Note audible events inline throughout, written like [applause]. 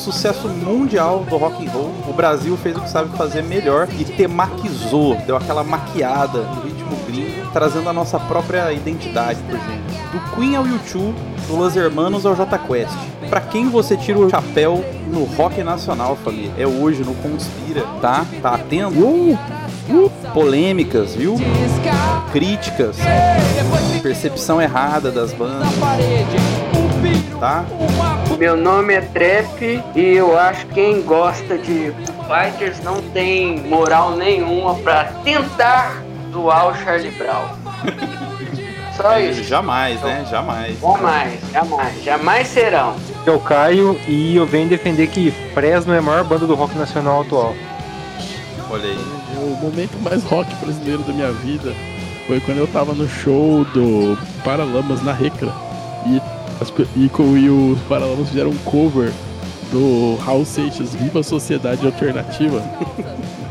sucesso mundial do rock and roll, o Brasil fez o que sabe fazer melhor e tematizou, deu aquela maquiada no ritmo gringo, trazendo a nossa própria identidade pro gênero. Do Queen ao YouTube, do Los Hermanos ao J Quest. Pra quem você tira o chapéu no rock nacional, família? É hoje no Conspira, tá? Tá atento? Uh, uh, polêmicas, viu? Críticas, percepção errada das bandas, tá? Meu nome é Trap e eu acho que quem gosta de Fighters não tem moral nenhuma pra tentar zoar o Charlie Brown. [laughs] Só isso. Jamais, né? Jamais. Jamais, jamais, jamais serão. Eu Caio e eu venho defender que Fresno é a maior banda do rock nacional atual. Olha aí. O momento mais rock brasileiro da minha vida foi quando eu tava no show do Paralamas na Recra. E, as pe- e, e os Paralamas fizeram um cover do Raul Seixas, Viva Sociedade Alternativa.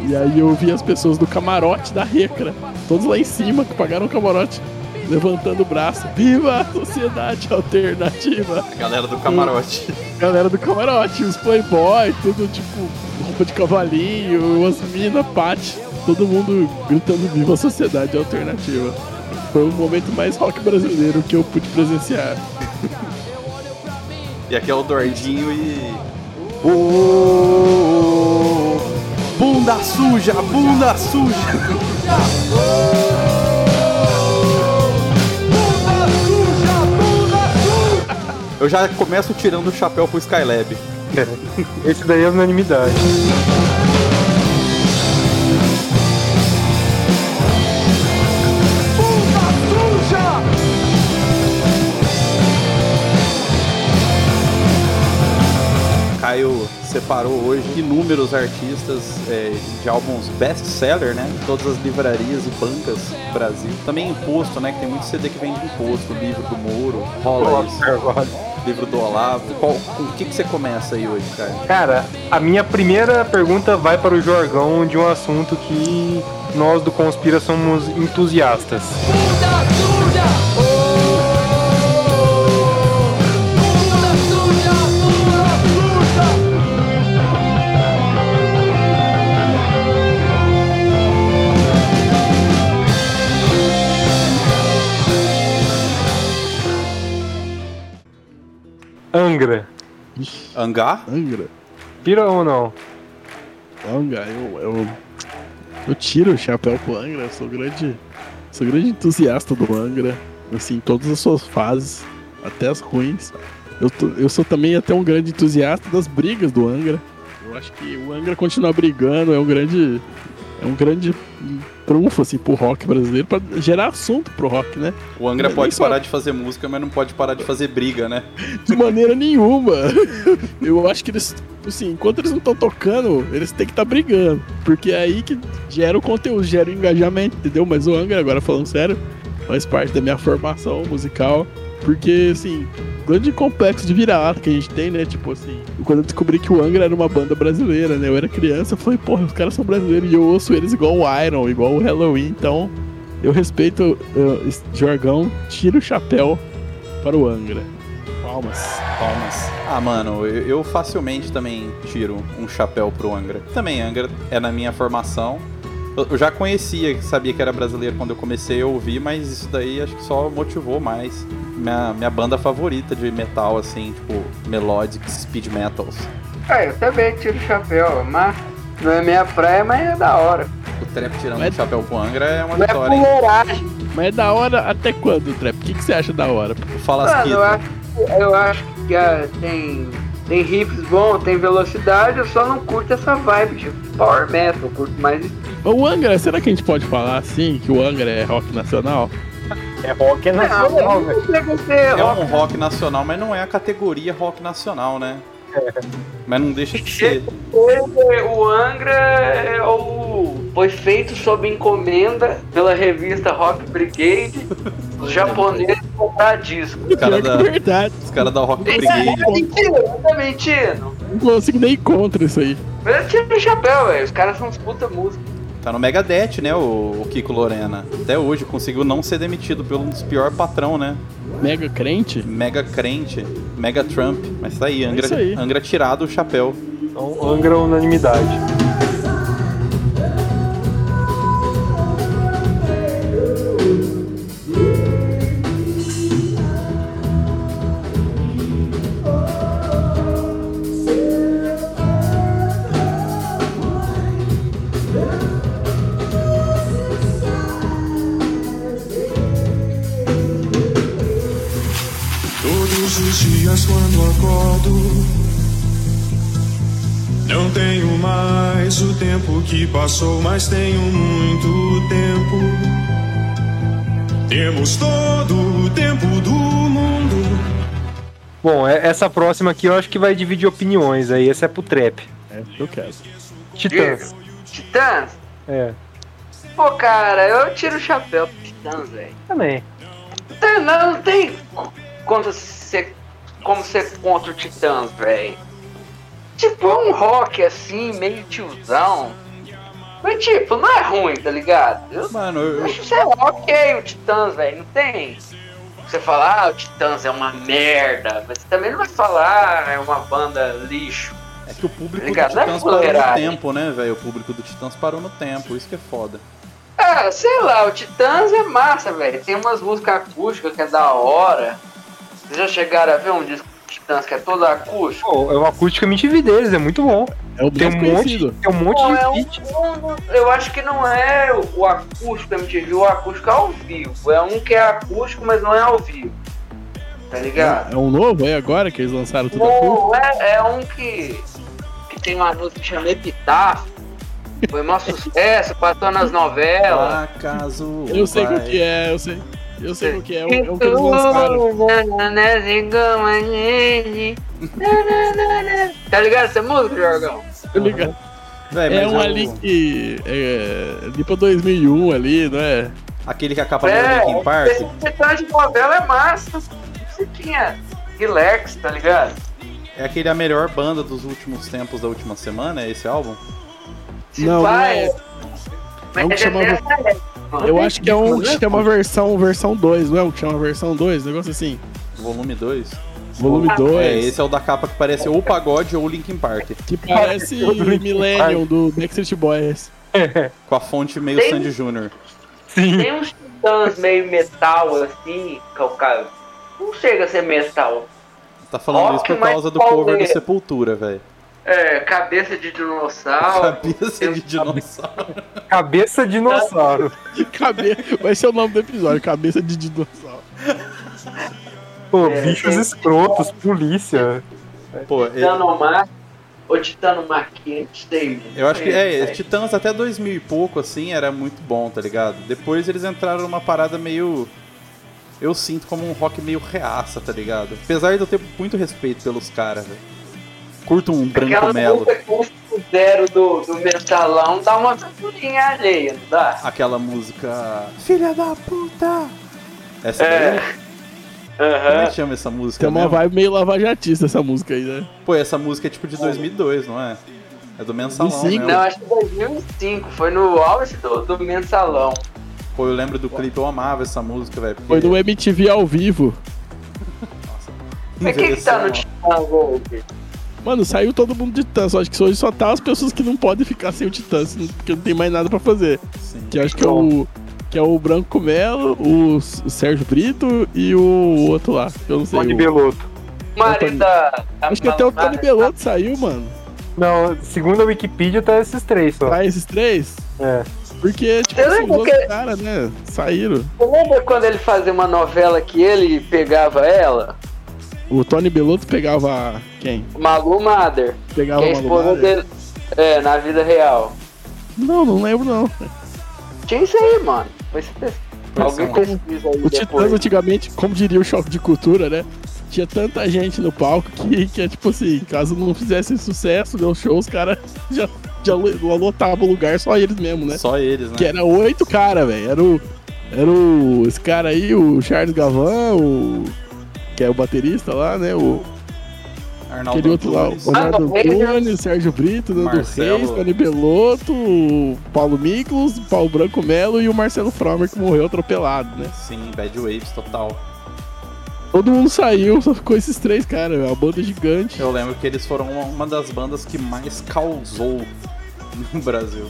e aí eu vi as pessoas do camarote da Recra, todos lá em cima, que pagaram o camarote, levantando o braço. Viva a Sociedade Alternativa! A galera do camarote. galera do camarote, os playboy, tudo tipo roupa de cavalinho, as minas, pate, todo mundo gritando viva a sociedade alternativa. Foi o momento mais rock brasileiro que eu pude presenciar. E aqui é o Dordinho e. Ô, bunda suja, bunda suja! Eu já começo tirando o chapéu pro Skylab. Esse daí é unanimidade. Caio separou hoje inúmeros artistas é, de álbuns best-seller, né? Em todas as livrarias e bancas do Brasil. Também imposto, né? Que tem muito CD que vem de imposto. Livro do Moro, rola isso. Livro do Olavo. Qual, com o que, que você começa aí hoje, Caio? Cara, a minha primeira pergunta vai para o Jorgão de um assunto que nós do Conspira somos entusiastas. Angra. Angar? Angra. Pira ou não? Angra, eu, eu, eu tiro o chapéu pro Angra, eu sou grande. Sou grande entusiasta do Angra. Assim, em todas as suas fases, até as ruins. Eu, tô- eu sou também até um grande entusiasta das brigas do Angra. Eu acho que o Angra continuar brigando é um grande. É um grande trunfo assim, pro rock brasileiro, pra gerar assunto pro rock, né? O Angra Nem pode só- parar de fazer música, mas não pode parar de fazer briga, né? De maneira nenhuma. [laughs] Eu acho que eles, assim, enquanto eles não estão tocando, eles têm que estar brigando. Porque é aí que gera o conteúdo, gera o engajamento, entendeu? Mas o Angra, agora falando sério, faz parte da minha formação musical. Porque, assim, grande complexo de virada que a gente tem, né? Tipo assim, quando eu descobri que o Angra era uma banda brasileira, né? Eu era criança, eu falei, porra, os caras são brasileiros e eu ouço eles igual o Iron, igual o Halloween, então eu respeito uh, esse jargão, tiro o chapéu para o Angra. Palmas. Palmas. Ah, mano, eu, eu facilmente também tiro um chapéu pro Angra. Também Angra é na minha formação. Eu, eu já conhecia, sabia que era brasileiro quando eu comecei a ouvir, mas isso daí acho que só motivou mais. Minha, minha banda favorita de metal, assim, tipo, melodic speed metals. Ah, eu também tiro o chapéu, mas não é minha praia, mas é da hora. O trap tirando Mas- o chapéu pro Angra é uma Não é vitória, hein? fuleiragem. Mas é da hora até quando, Trap? O que, que você acha da hora? Fala as Mano, eu acho, eu acho que ah, tem, tem riffs bons, tem velocidade, eu só não curto essa vibe de power metal, eu curto mais O Angra, será que a gente pode falar assim, que o Angra é rock nacional? É rock é nacional, velho. É rock. um rock nacional, mas não é a categoria rock nacional, né? Mas não deixa de ser. O Angra é o, foi feito sob encomenda pela revista Rock Brigade. [laughs] Os japoneses comprar disco. Os caras Pior da, é verdade. os cara da Rock É, Brigade. é mentira, tá mentindo. Não consigo nem contra isso aí. Mas eu tiro o chapéu, velho. Os caras são uns puta música. Tá no Megadeth, né, o, o Kiko Lorena. Até hoje conseguiu não ser demitido pelo um dos piores patrão, né? Mega crente? Mega crente, Mega Trump. Mas tá aí, Angra, isso aí. Angra tirado o chapéu. Então, Angra unanimidade. Dias quando acordo, não tenho mais o tempo que passou, mas tenho muito tempo. Temos todo o tempo do mundo. Bom, é- essa próxima aqui eu acho que vai dividir opiniões aí. Essa é pro trap. É, eu quero. Titãs. Titãs? É, Pô, cara, eu tiro o chapéu pro Titãs, velho. também. Tem- Não, não tem contra ser, como ser contra o Titãs, velho. Tipo, é um rock assim, meio tiozão. Mas tipo, não é ruim, tá ligado? Eu Mano, eu, acho que é ok o Titãs, velho. Não tem. Você falar, ah, o Titãs é uma merda. Mas você também não vai falar, ah, é uma banda lixo. é que o público do Obrigado, não é Titãs parou no tempo, né, velho? O público do Titãs parou no tempo, isso que é foda. Ah, sei lá, o Titãs é massa, velho. Tem umas músicas acústicas que é da hora. Vocês já chegaram a ver um disco do Titãs que é todo acústico? Pô, é uma acústica MTV deles, é muito bom. É o Tem um monte, tem um monte é de um, hit. um- eu acho que não é o, o acústico MTV, o acústico é ao vivo. É um que é acústico, mas não é ao vivo. Tá ligado? É um novo, é agora que eles lançaram tudo acústico? Não, é, é um que, que tem uma música que chama Epitáfio. Foi maior sucesso, passou nas novelas. Acaso. Eu sei qual que é, eu sei. Eu sei qual que é, é o, é o que eles lançaram. Tá ligado essa música, Jorgão? Tá ligado? Véi, É um o- ali que. É, pra 2001 ali, não é? Aquele que a capa do É, Linkin Park. esse detalhe de novela é massa. Você tinha relax, tá ligado? É aquele a melhor banda dos últimos tempos da última semana, é esse álbum? Se Não, pá, não é. é- É um que chamava- é Eu acho que é um que chama versão, versão 2, não é um que chama versão 2? Negócio assim. Volume 2. Volume 2. É, esse é o da capa que parece ou o Pagode ou o Linkin Park. Que parece [laughs] Do Linkin Millennium do Backstreet Boys. [laughs] Com a fonte meio Tem- Sandy. Sim. Tem uns titãs meio metal assim, é o cara. Não chega a ser metal. Tá falando Rock isso por causa do cover do pauleiro. Sepultura, velho. É, cabeça de dinossauro. Cabeça de dinossauro. Cabeça dinossauro. Cabe... Vai ser o nome do episódio, Cabeça de Dinossauro. Pô, É, bichos tem- escrotos, polícia. Pô, Titanomar. Ou Titanomaquete, sei. eu acho que é, sei. Titãs até 2000 e pouco, assim, era muito bom, tá ligado? Depois eles entraram numa parada meio. Eu sinto como um rock meio reaça, tá ligado? Apesar de eu ter muito respeito pelos caras, velho. Curto um branco Aquela melo. zero do, do mensalão dá uma aventurinha alheia, não dá? Aquela música. Filha da puta! Essa É. daí? Como é que chama essa música? Tem uma mesmo? vibe meio lavajatista essa música aí, né? Pô, essa música é tipo de 2002, não é? É do mensalão, 2005, né? Não, acho que 2005, foi no auge do, do mensalão. Pô, eu lembro do clipe, eu amava essa música, velho. porque Foi do MTV ao vivo. Mas quem que tá no Titã Gold? Mano, saiu todo mundo de Titãs. Acho que hoje só tá as pessoas que não podem ficar sem o Titãs, porque não tem mais nada pra fazer. Sim. Que acho que é o. Que é o Branco Melo, o Sérgio Brito e o outro lá. que Eu não sei. Tony o- Belotto. Marido da. da Acho que até o Tony. Belotto saiu, mano. Não, segundo a Wikipedia, tá esses três só. Pra esses três. É. Porque, tipo assim, os que- caras, né? Saíram. Você lembra quando ele fazia uma novela que ele pegava ela? O Tony Belotto pegava quem? Malu Mother. Pegava Que é a uma esposa Malu dele. É, na vida real. Não, não lembro não. Tinha isso aí, mano. Mesmo. Alguém pesquisa aí O Titãs antigamente, como diria o choque de cultura, né? Tinha tanta gente no palco que, que é tipo assim, caso não fizesse sucesso, deu show, os caras já, já lo- lotavam o lugar, só eles mesmo, né? Só eles, né? Que era oito caras, velho. Era o. Era o. Esse cara aí, o Charles Gavan, o. Que é o baterista lá, né? O. Arnaldo Aquele outro lá, o Leonardo Ah, Antunes, Sérgio Brito, Nando Marcelo. Reis, Tony Belotto, o Paulo Miklos, o Paulo Branco Melo e o Marcelo Fromer, que morreu atropelado, né? Sim, Bad Waves total. Todo mundo saiu, só ficou esses três caras, é uma banda gigante. Eu lembro que eles foram uma, das bandas que mais causou no Brasil.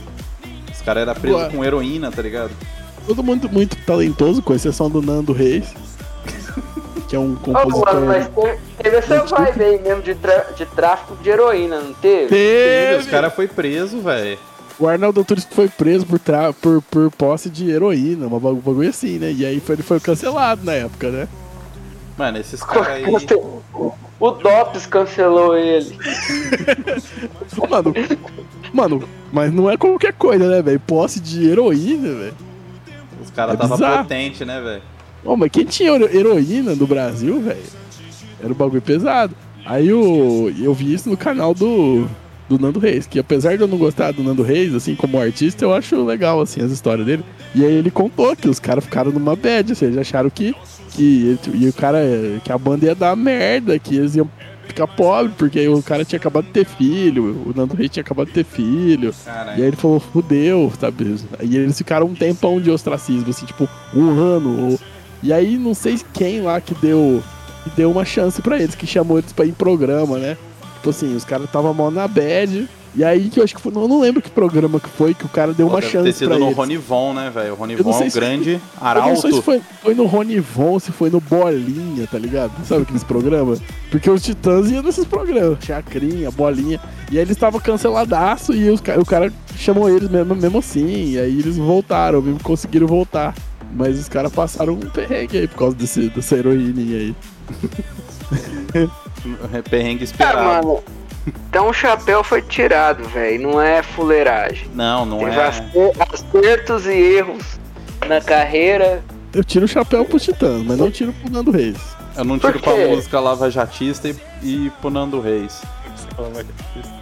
Os caras eram presos com heroína, tá ligado? Todo mundo muito talentoso, com exceção do Nando Reis, que é um Ô, mano, compositor. mas teve, essa vibe aí mesmo de, tra- de tráfico de heroína, não teve? Os Teve! caras foi preso, velho. O Arnaldo Antunes foi preso por, tra... por, por posse de heroína, uma bagu- bagulho assim, né? E aí foi, ele foi cancelado na época, né? Mano, esses caras aí. [laughs] O Dops cancelou ele. [laughs] Mano, mano, mas não é qualquer coisa, né, velho? Posse de heroína, velho. Os caras É tava bizarro. potente, né, velho? Ô, mas quem tinha hero- heroína no Brasil, velho? Era um bagulho pesado. Aí o, eu vi isso no canal do, do Nando Reis, que apesar de eu não gostar do Nando Reis, assim, como artista, eu acho legal, assim, as histórias dele. E aí ele contou que os caras ficaram numa bad, assim, eles acharam que, que e o cara, que a banda ia dar merda, que eles iam ficar pobres, porque o cara tinha acabado de ter filho, o Nando Reis tinha acabado de ter filho. E aí Caralho. ele falou, fudeu, sabe? E eles ficaram um tempão de ostracismo, assim, tipo, um ano. ou- E aí não sei quem lá que deu, que deu uma chance pra eles, que chamou eles pra ir em programa, né? Tipo assim, os caras estavam mal na bad. E aí que eu acho que foi. Não, eu não lembro que programa que foi, que o cara deu Pô, uma deve chance ter sido pra no eles. Rony Von, né, velho? O Rony Von é um se- grande Eu não sei se arauto. foi, foi no Rony Von, se foi no Bolinha, tá ligado? Sabe aqueles programas? Porque os Titãs iam nesses programas, Chacrinha, Bolinha. E aí eles estavam canceladaço e os, o cara chamou eles mesmo, mesmo assim. E aí eles voltaram, mesmo conseguiram voltar. Mas os caras passaram um perrengue aí por causa desse, dessa heroína aí. [laughs] Perrengue Ah, esperado. mano. Então o chapéu foi tirado, velho. Não é fuleiragem. Não, não Teve é. acer- acertos e erros na carreira. Eu tiro o chapéu pro Titãs, mas não tiro pro Nando Reis. Eu não tiro pra música Lava Jatista e, e pro Nando Reis.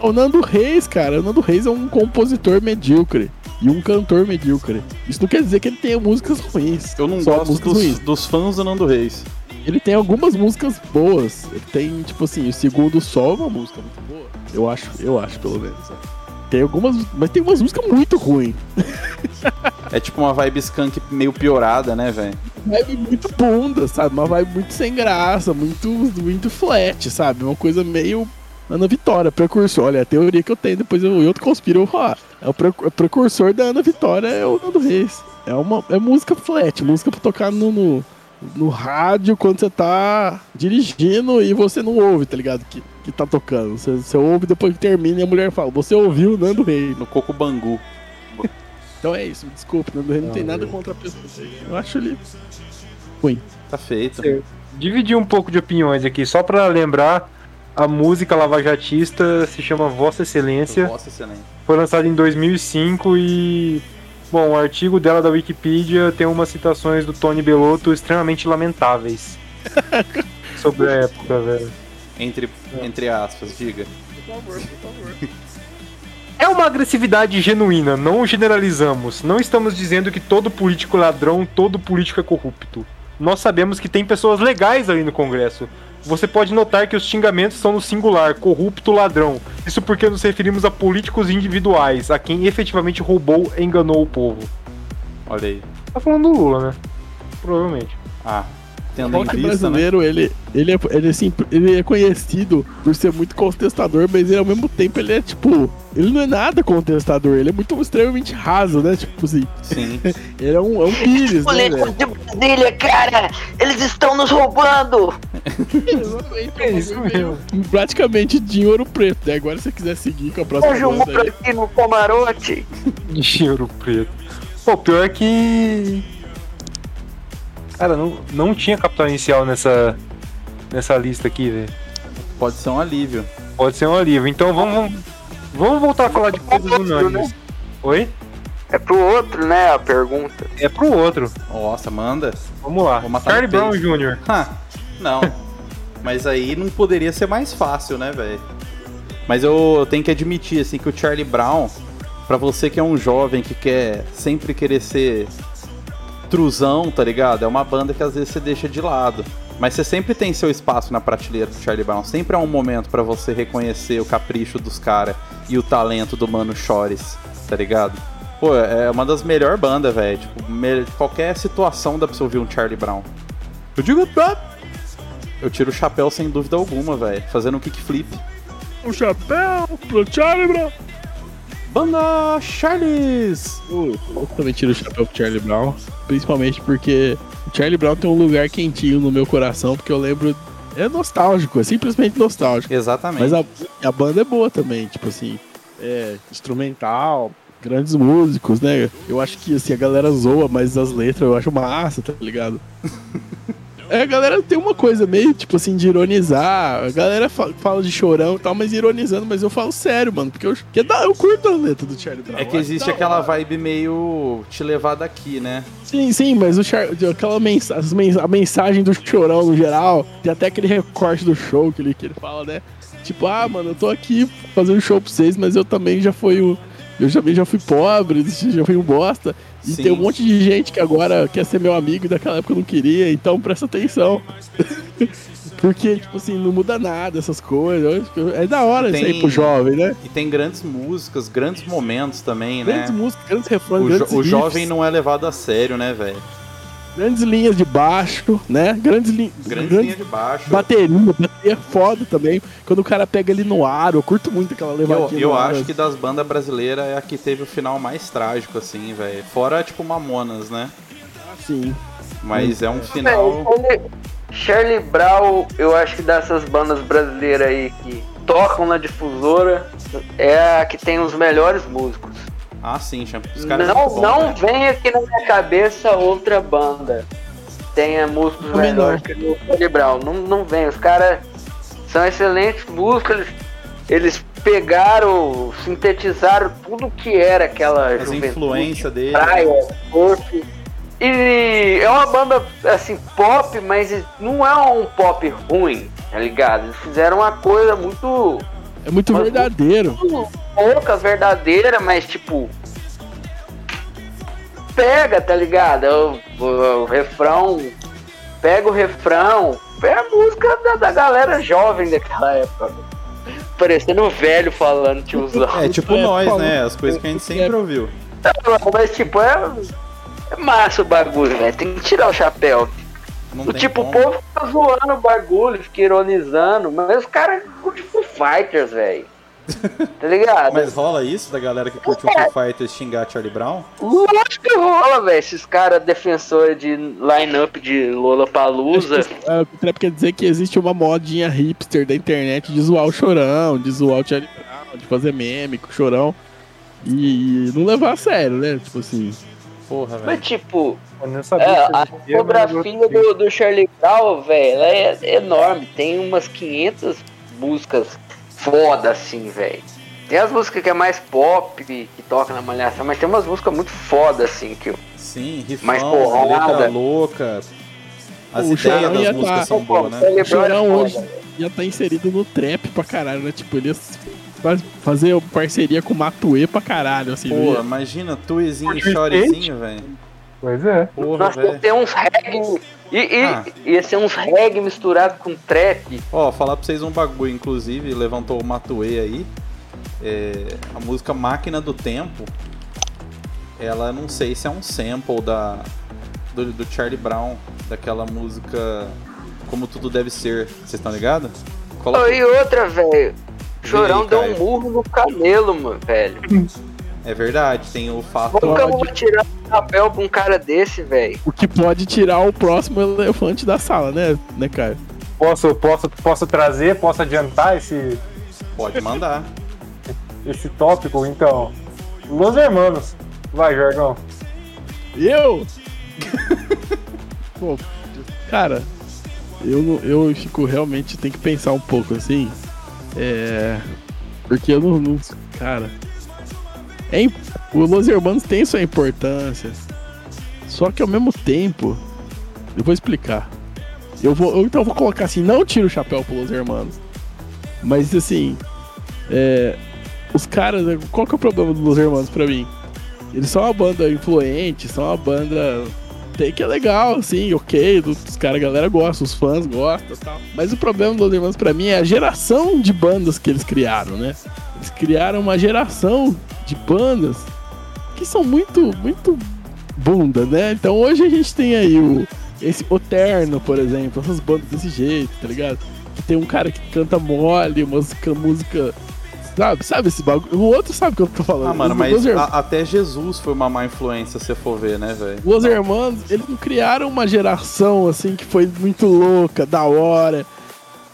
O Nando Reis, cara, o Nando Reis é um compositor medíocre. E um cantor medíocre. Isso não quer dizer que ele tenha músicas ruins. Eu não gosto dos, ruins. dos fãs do Nando Reis. Ele tem algumas músicas boas. Ele tem, tipo assim, o Segundo Sol é uma música muito boa. Eu acho, eu acho, pelo menos. né? Tem algumas, mas tem umas músicas muito ruins. [laughs] É tipo uma vibe skunk meio piorada, né, velho? Vibe muito bunda, sabe? Uma vibe muito sem graça, muito, muito flat, sabe? Uma coisa meio Ana Vitória, precursor. Olha, a teoria que eu tenho, depois eu, eu conspiro eu vou falar. É o pre- o precursor da Ana Vitória, é o Nando Reis. É uma é música flat, música pra tocar no, no, no rádio quando você tá dirigindo e você não ouve, tá ligado? Que, que tá tocando. Você, você ouve depois que termina e a mulher fala, você ouviu o Nando Reis. No Coco Bangu. Então é isso, desculpa, Nando Reis não tem nada contra a pessoa. Eu acho ele ruim. Tá feito. Dividir um pouco de opiniões aqui, só pra lembrar, a música lavajatista se chama Vossa Excelência, Nossa, excelente. foi lançada em 2005 e, bom, o artigo dela da Wikipedia tem umas citações do Tony Belotto extremamente lamentáveis [laughs] sobre a época, velho. Entre, entre aspas, diga. É uma agressividade genuína, não generalizamos. Não estamos dizendo que todo político é ladrão, todo político é corrupto. Nós sabemos que tem pessoas legais ali no Congresso. Você pode notar que os xingamentos são no singular, corrupto, ladrão. Isso porque nos referimos a políticos individuais, a quem efetivamente roubou e enganou o povo. Olha aí. Tá falando do Lula, né? Provavelmente. Ah, O tendo em rock vista, né? brasileiro, ele, ele, é, ele, assim, ele é conhecido por ser muito contestador, mas ele, ao mesmo tempo ele é tipo. Ele não é nada contestador, ele é muito extremamente raso, né? Tipo assim, Sim. [laughs] ele é um, é um pires, né? De Brasília, cara! Eles estão nos roubando! [laughs] Exatamente, É isso um meio- Praticamente de ouro preto, né? Agora se você quiser seguir com a próxima Hoje o muro aí. aqui no camarote. [laughs] Dinheiro preto. Pô, pior é que. Cara, não, não tinha capital inicial nessa, nessa lista aqui, velho. Pode ser um alívio. Pode ser um alívio. Então vamos, vamos, vamos voltar a falar de coisas unânimes. Oi? É pro outro, né, a pergunta. É pro outro. Nossa, manda. Vamos lá. Vou matar Charlie no Brown. Jr. Ha, [laughs] não. Mas aí não poderia ser mais fácil, né, velho? Mas eu tenho que admitir, assim, que o Charlie Brown, pra você que é um jovem que quer sempre querer ser truzão, tá ligado? É uma banda que às vezes você deixa de lado. Mas você sempre tem seu espaço na prateleira do Charlie Brown. Sempre é um momento pra você reconhecer o capricho dos caras e o talento do Mano Chores, tá ligado? Pô, é uma das melhores bandas, velho. Tipo, me- qualquer situação dá pra você ouvir um Charlie Brown. Eu digo, eu tiro o chapéu sem dúvida alguma, velho. Fazendo um kickflip. O chapéu pro Charlie Brown. Banda Charles! Eu, eu também tiro o chapéu pro Charlie Brown. Principalmente porque o Charlie Brown tem um lugar quentinho no meu coração, porque eu lembro. É nostálgico, é simplesmente nostálgico. Exatamente. Mas a, a banda é boa também, tipo assim, é instrumental, grandes músicos, né? Eu acho que assim, a galera zoa, mas as letras eu acho massa, tá ligado? [laughs] É, a galera tem uma coisa meio, tipo assim, de ironizar. A galera fa- fala de chorão e tal, mas ironizando, mas eu falo sério, mano, porque eu, que dá, eu curto a letra do Charlie Brown. É que existe aquela vibe meio te levar daqui, né? Sim, sim, mas o Char... aquela mens... a mensagem do chorão no geral, tem até aquele recorte do show que ele, que ele fala, né? Tipo, ah, mano, eu tô aqui fazendo show pra vocês, mas eu também já fui um. Eu também já fui pobre, [laughs] já fui um bosta. E Sim. tem um monte de gente que agora quer ser meu amigo e daquela época eu não queria, então presta atenção. [laughs] Porque, tipo assim, não muda nada essas coisas. É da hora isso aí Tem- pro jovem, né? E tem grandes músicas, grandes momentos também, né? Grandes músicas, grandes refrões, O, jo- grandes o riffs. jovem não é levado a sério, né, velho? Grandes linhas de baixo, né? Grandes, li... Grande grandes linha de baixo. bateria, bateria é foda também. Quando o cara pega ali no ar, eu curto muito aquela Eu, levadinha eu ar. acho que das bandas brasileiras é a que teve o final mais trágico, assim, velho. Fora, tipo, Mamonas, né? Sim. Mas é um final. Charlie- Charlie Brown, eu acho que dessas bandas brasileiras aí que tocam na difusora, é a que tem os melhores músicos. Ah, sim, champ- os caras são Não, muito bons, não velho. vem aqui na minha cabeça outra banda tenha músicos melhores que o Charlie Brown. Não, não vem. Os caras são excelentes músicos. Eles, eles pegaram, sintetizaram tudo que era aquela As juventude, influências dele. praia, surf. E é uma banda assim pop, mas não é um pop ruim, tá ligado? Eles fizeram uma coisa muito É muito verdadeiro. Pouca verdadeira, mas tipo. Pega, tá ligado? O, o- o refrão. Pega o refrão. É a música da, da galera jovem daquela época. Parecendo um velho falando, tiozão. É tipo É, nós, falou. né? As coisas que a gente sempre ouviu. Mas tipo, é. É massa o bagulho, velho. Tem que tirar o chapéu. Não O tipo, o como. povo fica zoando o bagulho, fica ironizando, mas os caras curtem Foo Fighters, velho. Tá ligado? Mas rola isso da galera que curte o Foo Fighters xingar Charlie Brown? Lógico que rola, velho. Esses caras defensores de line-up de Lola Palusa. É, quer dizer que existe uma modinha hipster da internet de zoar o chorão, de zoar o Charlie Brown, de fazer meme com o chorão. E, e não levar a sério, né? Tipo assim. Porra, velho. Mas, tipo, é, a discografia gostei. do, do Charlie Brown, velho, ela é enorme. Tem umas 500 músicas foda, assim, velho. Tem as músicas que é mais pop, que toca na malhação, mas tem umas músicas muito foda, assim, que eu Sim, Mais rifão, porrada. letra louca. As O ideias ia das músicas tá- são boas, né? O é chorão foda, hoje já tá inserido no trap pra caralho, né? Tipo, ele ia faz- fazer parceria com o Matuê pra caralho, assim. Pô, imagina, tuezinho e chorezinho, velho. Pois é. Porra, Nossa, ia velho. ter uns reggae. E, e Ah. ia ser uns reggae misturado com trap. Ó, falar pra vocês um bagulho, inclusive, levantou o Matuê aí. É, a música Máquina do Tempo, ela não sei se é um sample da do, do Charlie Brown, daquela música Como Tudo Deve Ser. Vocês estão ligados? Oh, e outra, velho. Chorão aí, deu um murro no camelo, mano, velho. [laughs] É verdade, tem o fato. Como que eu Pode. vou tirar o chapéu pra um cara desse, velho? O que pode tirar o próximo elefante da sala, né, né, cara? Posso, posso, posso trazer, posso adiantar esse, Pode mandar. esse tópico, então. Los Hermanos. Vai, Jorgão. Eu? Pô, cara, eu, não- eu fico realmente, tem que pensar um pouco assim. É. Porque eu não. não- cara. É, o Los Hermanos tem sua importância. Só que ao mesmo tempo. Eu vou explicar. Eu vou, eu, então vou colocar assim: não tiro o chapéu pro Los Hermanos. Mas assim. É. Os caras. Qual que é o problema do Los Hermanos pra mim? Eles são uma banda influente, são uma banda até que é legal, assim, ok, os caras, a galera gosta, os fãs gostam tal. Mas o problema do Los Hermanos pra mim é a geração de bandas que eles criaram, né? Eles criaram uma geração de bandas que são muito, muito bunda, né? Então hoje a gente tem aí o esse Oterno, por exemplo, essas bandas desse jeito, tá ligado? Que tem um cara que canta mole, música, música Sabe, sabe esse bagulho? O outro sabe o que eu tô falando. Ah, mano, Os- mas a- até Jesus foi uma má influência, se você for ver, né, velho? Los Hermanos, eles não criaram uma geração assim que foi muito louca, da hora,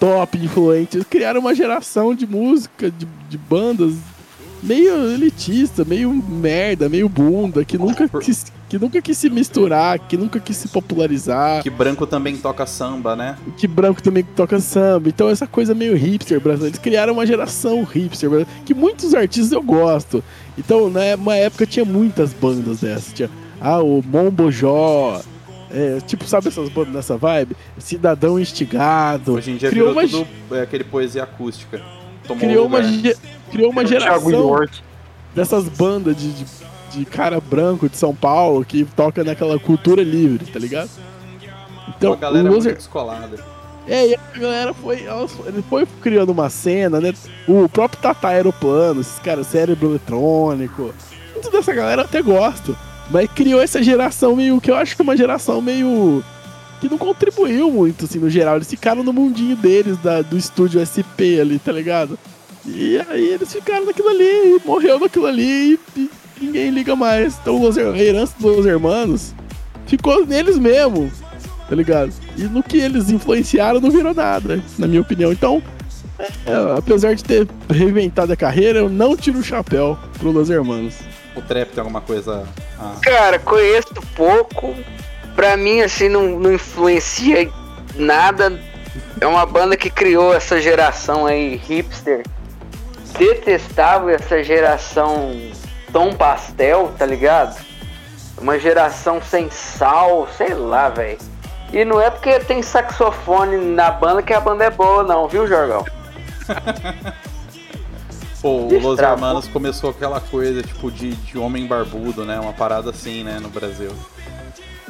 top, influente. Eles criaram uma geração de música, de, de bandas meio elitista, meio merda, meio bunda, que nunca quis, que nunca quis se misturar, que nunca quis se popularizar. Que branco também toca samba, né? que branco também toca samba. Então essa coisa meio hipster brasileira. Eles criaram uma geração hipster brasileira, que muitos artistas eu gosto. Então, na uma época tinha muitas bandas dessas. Tinha ah, o Mombojó. É, tipo, sabe essas bandas nessa vibe? Cidadão Instigado. Hoje em dia criou virou uma, tudo é, aquele poesia acústica. Tomou criou uma, ge- criou uma geração dessas bandas de, de, de cara branco de São Paulo que toca naquela cultura livre, tá ligado? Então, Uma galera o muito Loser, descolada. É, e a galera foi. Ele foi criando uma cena, né? O próprio Tata Aeroplano, esses caras, cérebro eletrônico. Muito dessa galera eu até gosto. Mas criou essa geração meio. que eu acho que é uma geração meio. que não contribuiu muito, assim, no geral. Eles ficaram no mundinho deles, da, do estúdio SP ali, tá ligado? E aí eles ficaram naquilo ali, morreu naquilo ali e, ninguém liga mais. Então Los a herança dos Hermanos ficou neles mesmo, tá ligado? E no que eles influenciaram não virou nada, na minha opinião. Então, é, apesar de ter reinventado a carreira, eu não tiro o chapéu pro Los Hermanos. O trap tem alguma coisa. Ah, Cara, conheço pouco. Pra mim, assim, não, não influencia nada. É uma banda que criou essa geração aí, hipster. Detestável essa geração tom pastel, tá ligado? Uma geração sem sal, sei lá, velho. E não é porque tem saxofone na banda que a banda é boa, não, viu, Jorgão? [laughs] Pô, o Los. Hermanos começou aquela coisa, tipo, de, de homem barbudo, né? Uma parada assim, né, no Brasil.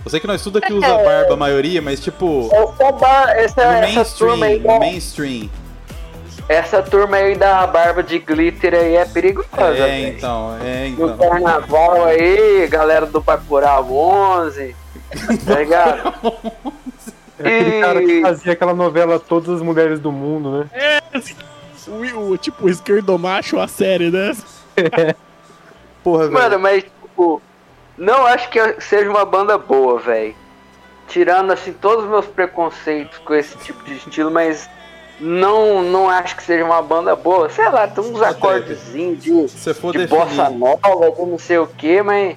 Eu sei que nós tudo aqui usa É. barba, a maioria, mas tipo, Essa, ba- essa, no essa turma aí mainstream, da, no mainstream. essa turma aí da barba de glitter aí é perigosa, É, velho. então, é, No então. carnaval aí, galera do Bacurau 11, tá [laughs] ligado? É aquele cara que E- fazia aquela novela Todas as Mulheres do Mundo, né? O, o tipo, o esquerdomacho, a série, né? [laughs] Porra, velho. Mano, mas tipo, não acho que seja uma banda boa, velho. Tirando assim todos os meus preconceitos com esse tipo de estilo, mas não não acho que seja uma banda boa. Sei lá, tem uns acordezinhos de, Se for de definir, bossa nova, de não sei o que, mas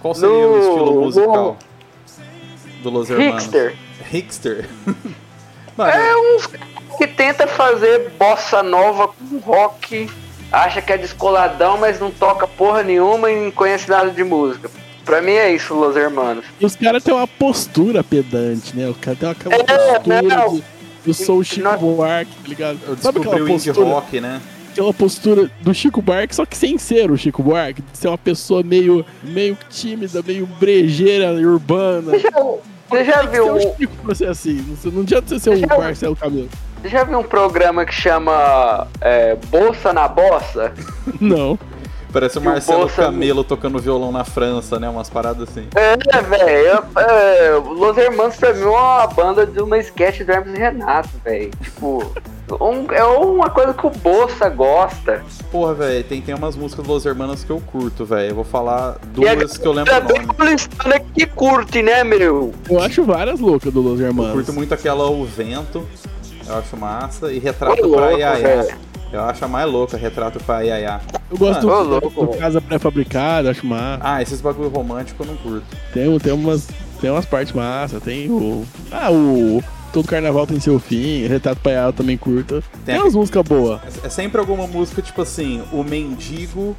qual seria o no- estilo musical no- do Los Hermanos? hipster. Hipster. [laughs] Mano, É uns que tenta fazer bossa nova com rock, acha que é descoladão, mas não toca porra nenhuma e não conhece nada de música. Pra mim é isso, Los Hermanos. E os caras têm uma postura pedante, né? O cara tem aquela É, postura não. de. Eu sou o Chico Nós- Buarque, tá ligado? eu Sabe aquela o postura, rock, né? aquela postura do Chico Buarque, só que sem ser o Chico Buarque, de ser uma pessoa meio, meio tímida, meio brejeira urbana. Você já, você já viu o um, Chico pra ser assim. Não, adianta você ser o Já- Marcelo Camelo. você já viu um programa que chama é, Bolsa na Bossa? [laughs] Não. Parece o o Marcelo Bolsa- Camelo tocando violão na França, né? Umas paradas assim. É, velho. É, Los Hermanos pra mim é uma banda de uma sketch do Hermes Renato, velho. Tipo, um- é uma coisa que o Bolsa gosta. Porra, velho, tem, tem umas músicas do Los Hermanos que eu curto, velho. Eu vou falar E duas que eu lembro o galera nome. paulistana que curte, né, meu? Eu acho várias loucas do Los Eu Hermanos. curto muito aquela O Vento, eu acho massa, e Ô, Retrato louco, pra velho. Eu acho a mais louca, Retrato pra Iaiá. Eu gosto Ô, do, louco, do Casa Pré-Fabricada, acho massa. Ah, esses bagulho romântico eu não curto. Tem, tem, umas, tem umas partes massa, tem o. Ah, o. Todo carnaval tem seu fim, Retrato Paial eu também curto. Tem, Tem umas músicas boas. É sempre alguma música, tipo assim, o mendigo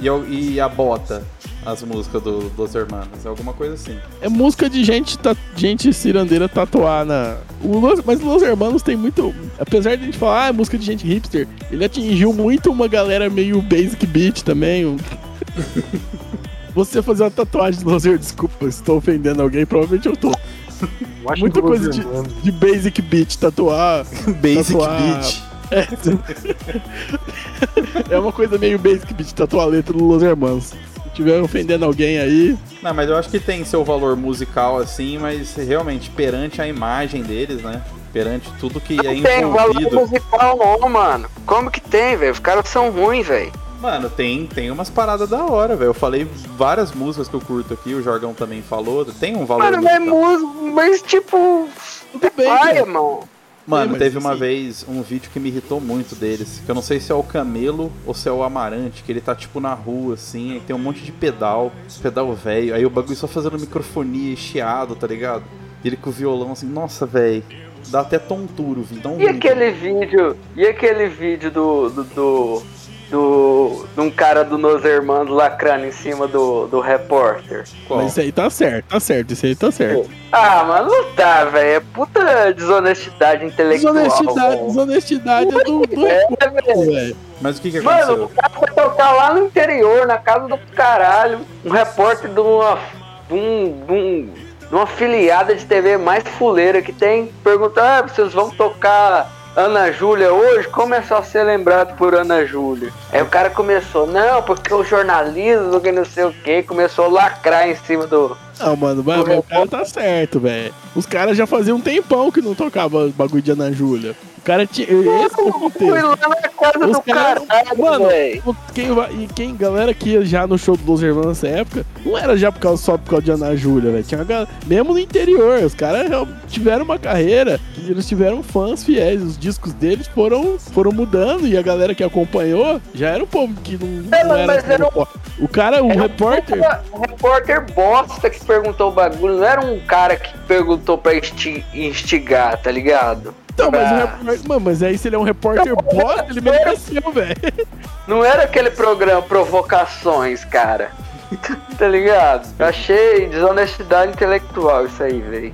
e, e a bota. As músicas do, dos Hermanos. É alguma coisa assim. É música de gente, ta- gente cirandeira tatuar na. O Los, mas o Los Hermanos tem muito. Apesar de a gente falar, ah, é música de gente hipster, ele atingiu muito uma galera meio basic beat também. um- [laughs] você fazer uma tatuagem do Loser, desculpa, estou ofendendo alguém, provavelmente eu tô. Eu Muita coisa Los de, Hermanos- de basic beat, tatuar. Basic Tatuar- Beat. É, [laughs] é uma coisa meio basic beat, tatuar a letra do Los Hermanos. Se tiver ofendendo alguém aí, Não, mas eu acho que tem seu valor musical assim, mas realmente perante a imagem deles, né? Perante tudo que é Não tem valor envolvido. musical não, mano. Como que tem, velho? Os caras são ruins, velho. Mano, tem, tem umas paradas da hora, velho. Eu falei várias músicas que eu curto aqui, o Jorgão também falou. Tem um valor Mano, é musical. música, mas tipo. tudo bem, Ai, cara. Mano, teve uma assim- vez um vídeo que me irritou muito deles. Que eu não sei se é o Camelo ou se é o Amarante, que ele tá tipo na rua, assim, aí tem um monte de pedal, pedal velho. Aí o bagulho só fazendo microfonia e chiado, tá ligado? E ele com o violão assim, nossa, velho. Dá até tontura o vídeo. dá um E ruim. aquele vídeo. E aquele vídeo do. do. do. Do- de um cara do Nos Hermanos lacrando em cima do, do repórter. Qual? Mas isso aí tá certo, tá certo, isso aí tá certo. Ah, mano, não tá, velho. É puta desonestidade intelectual. Desonestidade, desonestidade é do, do É, velho. Mas o que que Mano, aconteceu? o cara foi tocar lá no interior, na casa do caralho. Um repórter de uma. de um. de um- de uma filiada de TV mais fuleira que tem. Perguntou: ah, vocês vão tocar Ana Júlia hoje? Como é só ser lembrado por Ana Júlia? Aí o cara começou: não, porque o jornalismo, que não sei o que, começou a lacrar em cima do. Não, mano, mas, mas o cara tá certo, velho. Os caras já faziam um tempão que não tocava bagulho de Ana Júlia. O cara tinha. Esse é o Fui contexto. lá na casa Os do caras- Mano, velho. Quem, e quem, galera que ia já no show do Los Hermanos nessa época, não era já por causa, só por causa de Ana Júlia, velho. Tinha uma galera, mesmo no interior, os caras tiveram uma carreira eles tiveram fãs fiéis. Os discos deles foram, foram mudando e a galera que acompanhou já era o povo que não, É, não era. mas era um- O cara, o um repórter. Um repórter bosta que perguntou o bagulho, não era um cara que perguntou pra insti- instigar, tá ligado? Então, mas Ah. repórter. Mano, mas aí se ele é um repórter bosta, ele mereceu, velho. Não era aquele programa Provocações, cara. [laughs] tá ligado? Eu achei desonestidade intelectual isso aí, velho.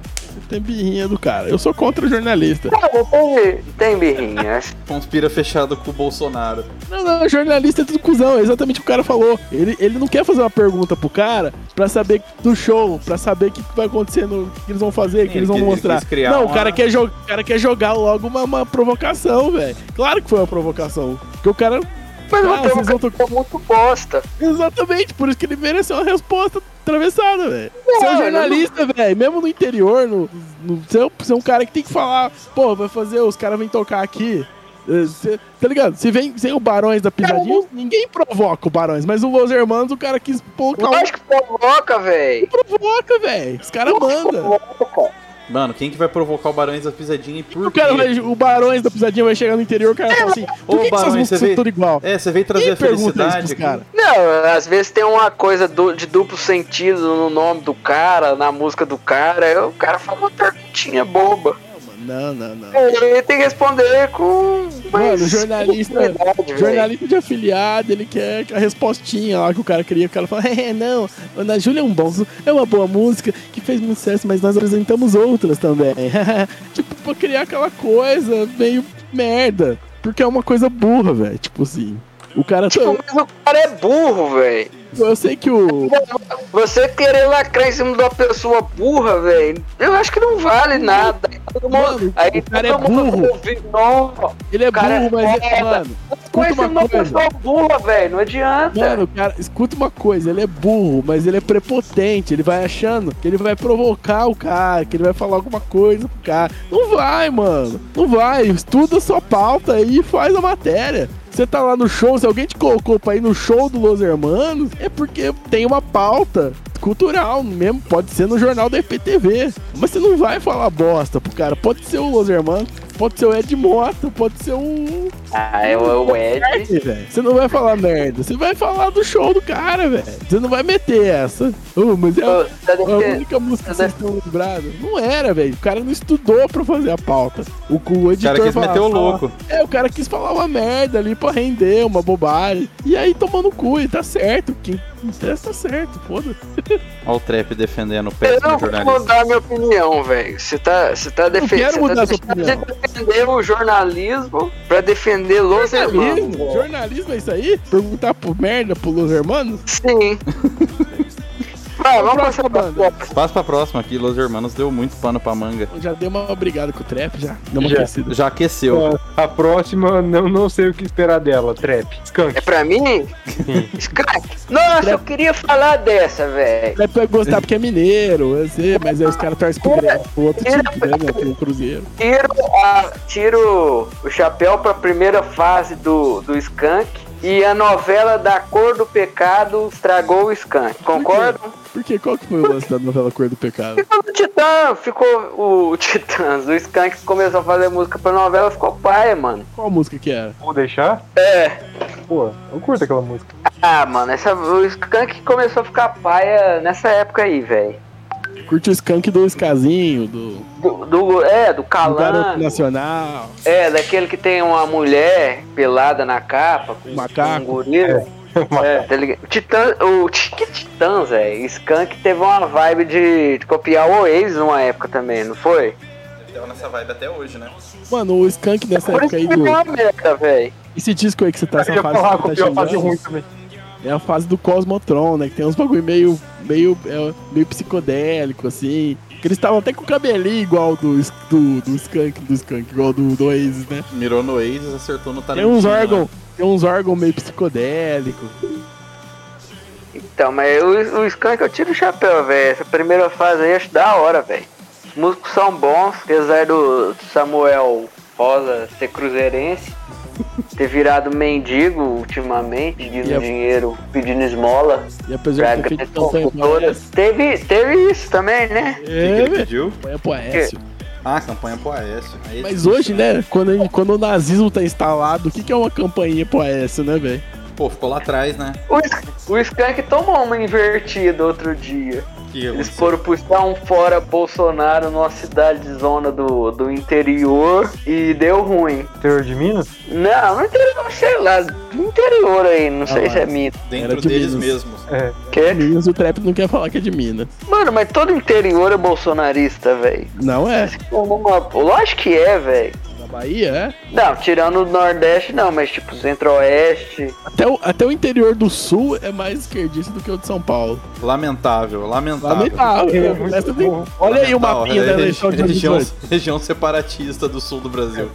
Tem birrinha do cara. Eu sou contra jornalista. Cara, tem, tem birrinha. Conspira fechado com o Bolsonaro. Não, não, jornalista é tudo cuzão, é exatamente o que o cara falou. Ele, ele não quer fazer uma pergunta pro cara pra saber do show, pra saber o que, que vai acontecer, o que eles vão fazer, o que Ele eles vão mostrar. Não, uma- o, cara quer o cara quer jogar logo uma, uma provocação, velho. Claro que foi uma provocação. Porque o cara. Mas Ah, vocês vão provocação muito bosta. Exatamente, por isso que ele mereceu uma resposta atravessada, velvelho. Você é um Não, jornalista, velho, mesmo no interior, no, no, você, é, você é um cara que tem que falar, pô, vai fazer, os caras vêm tocar aqui. eh, cê- tá ligado? Se vem, sem o Barões da Pisadinha, ninguém provoca o Barões, mas o Los Hermanos, o cara quis colocar Eu um acho que provoca, velho. provoca, velho. Os caras mandam. Mano, quem que vai provocar o Barões da Pisadinha e por O, cara quê? vai, o Barões da Pisadinha vai chegar no interior, o cara fala assim, por Ô, que, que essas Barões, músicas você são veio- tudo igual? É, você veio trazer Quem a pergunta isso felicidade. pros aqui. caras? Não, às vezes tem uma coisa du- de duplo sentido no nome do cara, na música do cara, aí o cara fala uma perguntinha boba. Não, não, não. Ele tem que responder com. Mano, jornalista, jornalista de afiliado, ele quer a respostinha lá que o cara queria. O cara fala, [laughs] é, não, Ana Júlia é um bom, é uma boa música que fez muito sucesso, mas nós apresentamos outras também. [laughs] tipo, pra criar aquela coisa meio merda. Porque é uma coisa burra, velho. Tipo assim. O cara. Tipo, mas o cara é burro, velho. Eu sei que o. Você querer lacrar em cima de uma pessoa burra, velho, eu acho que não vale nada. Mano, aí o cara todo é burro. ouve, "Não, Ele é burro, mas. é foda." mano, Conhece uma pessoa burra, velho, não adianta. Mano, cara, escuta uma coisa, ele é burro, mas ele é prepotente, ele vai achando que ele vai provocar o cara, que ele vai falar alguma coisa pro cara. Não vai, mano. Não vai. Estuda sua pauta aí e faz a matéria. Você tá lá no show, se alguém te colocou pra ir no show do Los Hermanos, é porque tem uma pauta cultural mesmo, pode ser no jornal da EPTV. Mas você não vai falar bosta pro cara. Pode ser o Los Hermanos, pode ser o Ed Mota, pode ser um Ah, é o o Ed. Você não vai falar merda, você vai falar do show do cara, velho. Você não vai meter essa. Ô, mas é a, tá a única música que vocês estão lembrados. Não era, velho. O cara não estudou pra fazer a pauta. O, o O editor cara quis fala- meter o louco. É, o cara quis falar uma merda ali pra render, uma bobagem. E aí tomou no cu e tá certo. Quem interessa tá certo, foda. Olha o Trap defendendo o Eu péssimo não vou jornalista. mudar minha opinião, velho. Você tá, você tá defendendo. quero Você mudar tá sua opinião. de defender o jornalismo pra defender Los Hermanos. Jornalismo? Jornalismo é isso aí? Perguntar pro merda pro Los Hermanos? Sim. [laughs] Vai, vamos passar pra próxima. Passa pra próxima aqui, Los Hermanos deu muito pano pra manga. Já deu uma obrigada com o trap, já. Deu uma Já. aquecida. Já aqueceu. A próxima, não, não sei o que esperar dela. Trap. Skunk. É pra mim? [laughs] Skunk. Nossa, eu queria falar dessa, velho. Trap vai gostar porque é mineiro, eu sei, mas aí os caras torcem pro Grêmio, pro outro time, né? Pro Cruzeiro. Tiro, a- tiro o chapéu pra primeira fase do, do Skunk. E a novela da Cor do Pecado estragou o Skunk. Concordam? Por quê? Qual que foi o lance da novela Cor do Pecado? Ficou [laughs] o Titã, ficou o [laughs] Titãs. O Skunk começou a fazer música pra novela, ficou paia, mano. Qual música que era? Vou deixar? É. Pô, eu curto aquela música. Ah, mano, essa, o Skunk começou a ficar paia nessa época aí, velho. Curte o skunk do Escazinho, do, Do, do- é, do do Garoto Calan. Nacional. É, daquele que tem uma mulher pelada na capa, com Macaco. um gorila. É, tá ligado? O Titã, o que Titãs, velho. Skunk teve uma vibe de, de copiar o Oasis numa época também, não foi? Deu nessa vibe até hoje, né? Mano, o skunk nessa Por época aí do. é uma merda, velho. Esse disco aí que você tá, Eu essa ia fase falar, que tá chegando, ruim também. É a fase do Cosmotron, né? Que tem uns bagulho meio. meio. é, meio psicodélico, assim. Que eles estavam até com o cabelinho igual do, do, do skunk, do skunk, igual do, do Oasis, né? Mirou no Aces, acertou no Tem Tarantino. uns né? órgãos. Tem uns órgãos meio psicodélicos. Então, mas o, o Skunk eu tiro o chapéu, velho. Essa primeira fase aí eu acho da hora, velho. Os músicos são bons, apesar do Samuel Rosa ser cruzeirense, ter virado mendigo ultimamente, pedindo a- dinheiro, pedindo esmola E apesar de ter feito campanha produtoras. Teve, teve isso também, né? O que, É, ele pediu? Campanha pro Aécio. Ah, campanha pro Aécio. Aí Mas hoje, né, quando, a gente- quando o nazismo tá instalado, o que, que é uma campainha pro Aécio, né, velho? Pô, ficou lá atrás, né? O, o Skank tomou uma invertida outro dia. Que Eles foram puxar um fora Bolsonaro numa cidade zona do, do interior e deu ruim. Interior de Minas? Não, no interior, sei lá, do interior aí, não sei lá. se é mito. Dentro Era de deles Minas. mesmos. É. Que? Minas, o trap não quer falar que é de Minas. Mano, mas todo interior é bolsonarista, velho. Não é? Lógico que é, velho. Na Bahia, é? Não, tirando o Nordeste não, mas tipo Centro-Oeste. Até o, até o interior do Sul é mais esquerdista do que o de São Paulo. Lamentável, lamentável. Lamentável. É muito tem-. Olha aí o Lamentável. mapinha da Regi- eleição de região, 2018. região separatista do sul do Brasil.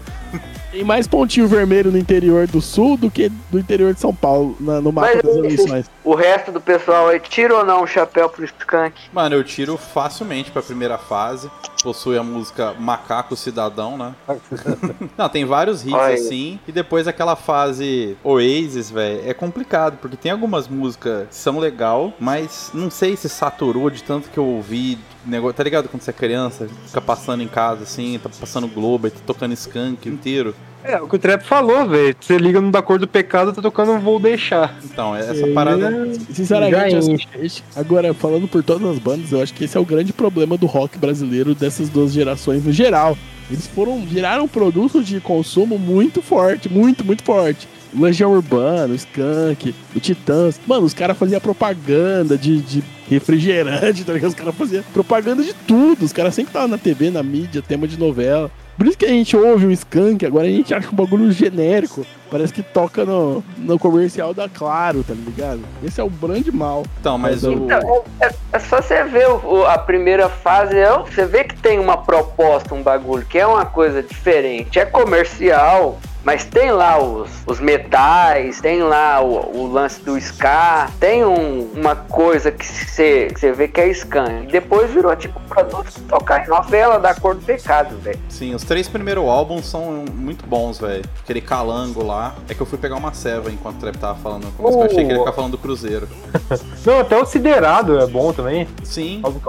Tem mais pontinho vermelho no interior do Sul do que do interior de São Paulo, na- no mapa Mas das o- eleições. O resto do pessoal aí, tira ou não o chapéu pro Skank? Mano, eu tiro facilmente pra primeira fase. Possui a música Macaco Cidadão, né? [laughs] Não, tem vários hits aí. assim. E depois aquela fase Oasis, velho, é complicado. Porque tem algumas músicas que são legal, mas não sei se saturou de tanto que eu ouvi. Negócio, tá ligado? Quando você é criança, fica passando em casa assim, tá passando Globo, tá tocando skunk inteiro. É, o que o Trap falou, velho. Você liga no Da Cor do Pecado, tá tocando um Vou Deixar. Então, é essa parada. Sinceramente, Já assim, enche. esse- agora falando por todas as bandas, eu acho que esse é o grande problema do rock brasileiro dessas duas gerações no geral. Eles foram geraram produtos de consumo muito forte, muito, muito forte. O Legião Urbana, o Skank, o Titãs. Mano, os caras faziam propaganda de, de refrigerante, [laughs] tá ligado? Os caras faziam propaganda de tudo. Os caras sempre estavam na TV, na mídia, tema de novela. Por isso que a gente ouve o Skank, agora a gente acha um bagulho genérico. Parece que toca no, no comercial da Claro, tá ligado? Esse é o grande mal. Então, mas o. Então, é, é só você ver o- a primeira fase, é, você vê que tem uma proposta, um bagulho, que é uma coisa diferente. É comercial, mas tem lá os, os metais, tem lá o, o lance do ska, tem um- uma coisa que você que você vê que é scan. Depois virou tipo produto que tocar em novela da cor do pecado, velho. Sim, os três primeiros álbuns são muito bons, velho. Aquele calango lá. É que eu fui pegar uma ceva enquanto o tava falando. começo, que eu achei que ele ia ficar falando do Cruzeiro. [laughs] Não, até o Siderado é bom também. Sim. Eu-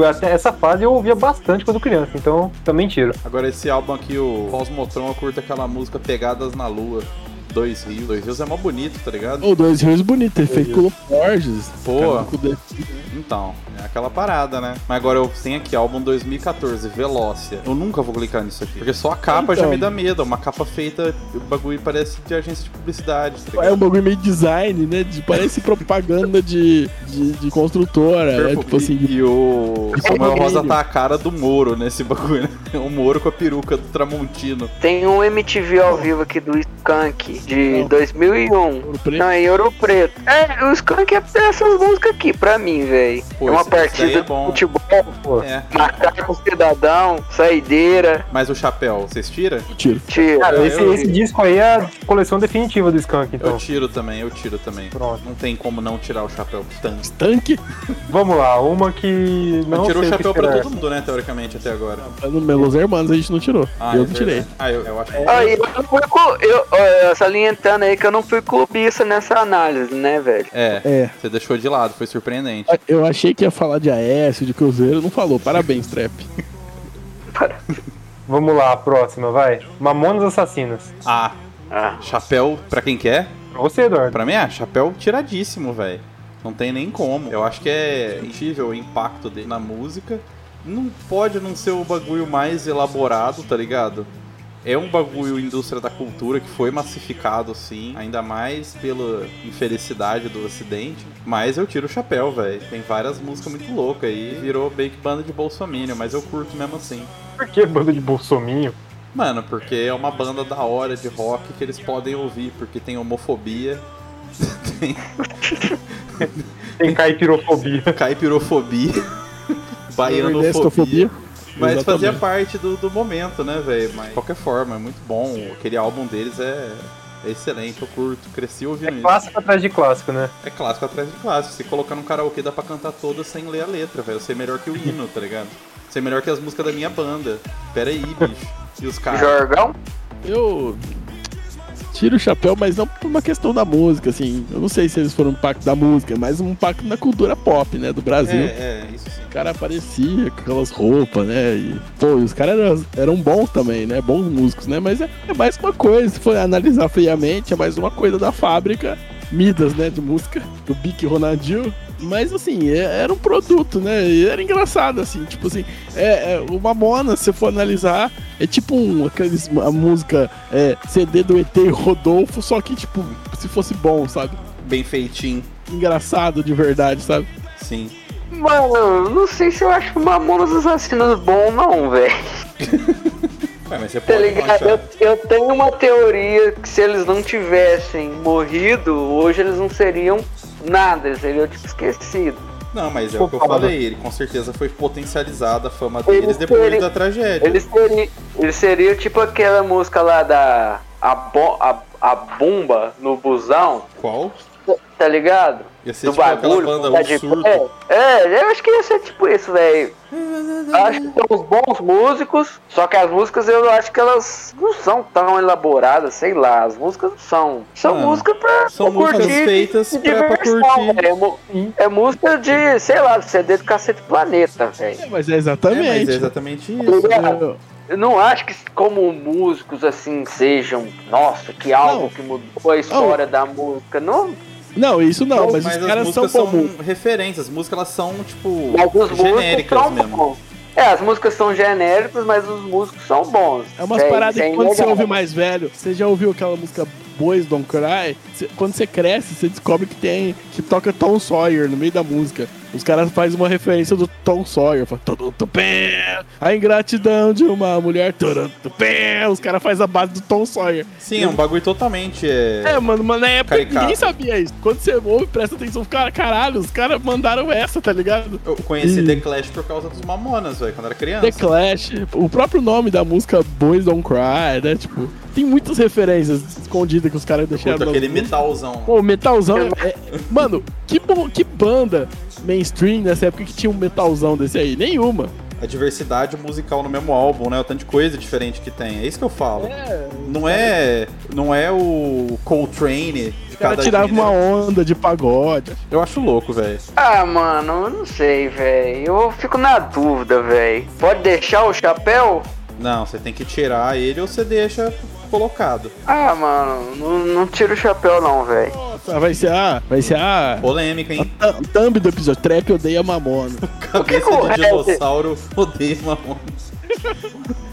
eu- até essa fase eu ouvia bastante quando criança, então também tiro. Agora esse álbum aqui, o Cosmotron, eu curto aquela música Pegadas na Lua. Dois Rios. Dois Rios é mó bonito, tá ligado? Ô, dois rios bonito, ele fez com o Borges. Pô. O Então, é aquela parada, né? Mas agora eu tenho aqui, álbum 2014, Velócia. Eu nunca vou clicar nisso aqui. Porque só a capa já Então. me dá medo. É uma capa feita, o bagulho parece de agência de publicidade, tá É um bagulho meio design, né? De, parece [laughs] propaganda de, de, de construtora. É, tipo assim, e, e o de Samuel Rosa tá a cara do Moro nesse [laughs] bagulho, né? O Moro com a peruca do Tramontino. Tem um MTV ao vivo aqui do Skank de Não. 2001. Ouro Preto. Não, em Ouro Preto. É, o Skank é essas músicas aqui, pra mim, velho. É uma partida é bom. de futebol, Pô. É. macaco cidadão, saideira, Mas o chapéu, vocês tiram? Tiro. tira. Cara, esse, eu- esse disco aí é a coleção definitiva do Skunk, Eu então. tiro também, eu tiro também. Pronto. Não tem como não tirar o chapéu tanque. Tanque. Vamos lá, uma que não tirou o chapéu pra todo mundo, né, teoricamente, até agora. No Melos Hermanos a gente não tirou. Ah, eu é não tirei. verdade. Ah, eu, eu acho que... Aí, eu não fui eu, ó, salientando aí que eu não fui clubista nessa análise, né, velho? É, É. você deixou de lado, foi surpreendente. Eu achei que ia falar de AS, de Cruzeiro, não falou. Parabéns, Trap. Vamos lá, a próxima, vai. Mamonas Assassinas. Ah, Ah, chapéu pra quem quer? Pra você, Eduardo. Pra mim, é chapéu tiradíssimo, velho. Não tem nem como. Eu acho que é incrível o impacto dele na música. Não pode não ser o bagulho mais elaborado, tá ligado? É um bagulho indústria da cultura que foi massificado, sim, ainda mais pela infelicidade do ocidente. Mas eu tiro o chapéu, velho. Tem várias músicas muito loucas aí. Virou meio que banda de bolsominion, mas eu curto mesmo assim. Por que banda de bolsominho? Mano, porque é uma banda da hora de rock que eles podem ouvir, porque tem homofobia, tem Tem caipirofobia. caipirofobia, baianofobia. Mas Exatamente. fazia parte do, do momento, né, velho? Mas de qualquer forma, é muito bom. Aquele álbum deles é, é excelente, eu curto. Cresci ouvindo isso. Clássico atrás de clássico, né? É clássico atrás de clássico. Se colocar no karaokê dá pra cantar toda sem ler a letra, velho. Eu sei melhor que o hino, tá ligado? Sei melhor que as músicas da minha banda. Pera aí, bicho. E os caras. Jorgão? Eu tiro o chapéu, mas não por uma questão da música, assim. Eu não sei se eles foram um pacto da música, mas um pacto na cultura pop, né, do Brasil. É, é, isso sim. O cara aparecia com aquelas roupas, né? E, pô, e os caras eram, eram bons também, né? Bons músicos, né? Mas é, é mais uma coisa, se for analisar friamente, é mais uma coisa da fábrica Midas, né? De música, do Bic Ronaldinho. Mas assim, é- era um produto, né? E era engraçado, assim, tipo assim, é, é, o Mamona, se você for analisar, é tipo um, aqueles, a música é, CD do ET Rodolfo, só que, tipo, se fosse bom, sabe? Bem feitinho. Engraçado de verdade, sabe? Sim. Mano, não sei se eu acho o Mamonas Assassinos bom, não, velho. [laughs] Ué, mas você Tá pode ligado? Eu, eu tenho uma teoria que se eles não tivessem morrido, hoje eles não seriam nada, eles seriam tipo esquecidos. Não, mas é o que eu falei, ele com certeza foi potencializada a fama Ele deles depois seria- da tragédia. Eles seriam, eles seriam tipo aquela música lá da. A, bo, a, a bomba no busão, Qual? tá ligado? Ia ser Do tipo bagulho. banda, tá de- surto. é, é, eu acho que ia ser tipo isso, velho. Acho que são os bons músicos, só que as músicas eu acho que elas não são tão elaboradas, sei lá. As músicas não são. São Mano, músicas pra, são pra músicas curtir. feitas de pra- pra diversão, curtir. velho. É, é música de, sei lá, de CD do Cacete Planeta, velho. É, mas é É, exatamente. mas é exatamente isso. Eu- Eu não acho que como músicos assim sejam, nossa, que algo Não. que mudou a história da música. Não, Não, isso não, mas, mas os as caras são músicas são, referências. As músicas elas são, tipo, genéricas são mesmo. bons. É, as músicas são genéricas, mas os músicos são bons. É umas paradas que quando você ouve mais velho, você já ouviu aquela música Boys Don't Cry? Você- quando você cresce, você descobre que tem. que toca Tom Sawyer no meio da música. Os caras fazem uma referência do Tom Sawyer. Fala, "Tudu, tu, pé, a ingratidão de uma mulher. tudu, tu, pé." Os caras fazem a base do Tom Sawyer. Sim, é um bagulho totalmente. É... É, mano, mas na época Caricato. ninguém sabia isso. Quando você ouve, presta atenção, cara, caralho, os caras mandaram essa, tá ligado? Eu conheci Ih. The Clash por causa dos Mamonas, velho, quando era criança. The Clash, o próprio nome da música Boys Don't Cry, né? Tipo, tem muitas referências escondidas que os caras deixaram. Puta, aquele músicas. metalzão. Pô, o metalzão é, é- Mano, que, bo- que banda mainstream nessa época que tinha um metalzão desse aí? Nenhuma. A diversidade musical no mesmo álbum, né? O tanto de coisa diferente que tem. É isso que eu falo. Não é. Não é o Coltrane de O cara cada tirava gênero. uma onda de pagode. Eu acho louco, velho. Ah, mano, eu não sei, velho. Eu fico na dúvida, velho. Pode deixar o chapéu? Não, você tem que tirar ele ou você deixa colocado. Ah, mano, não, não tira o chapéu não, velho. Nossa, vai ser a. Vai ser a. Polêmica, hein? a thumb do episódio. Trap odeia mamona. Cabeça que o de dinossauro odeia Mamonas.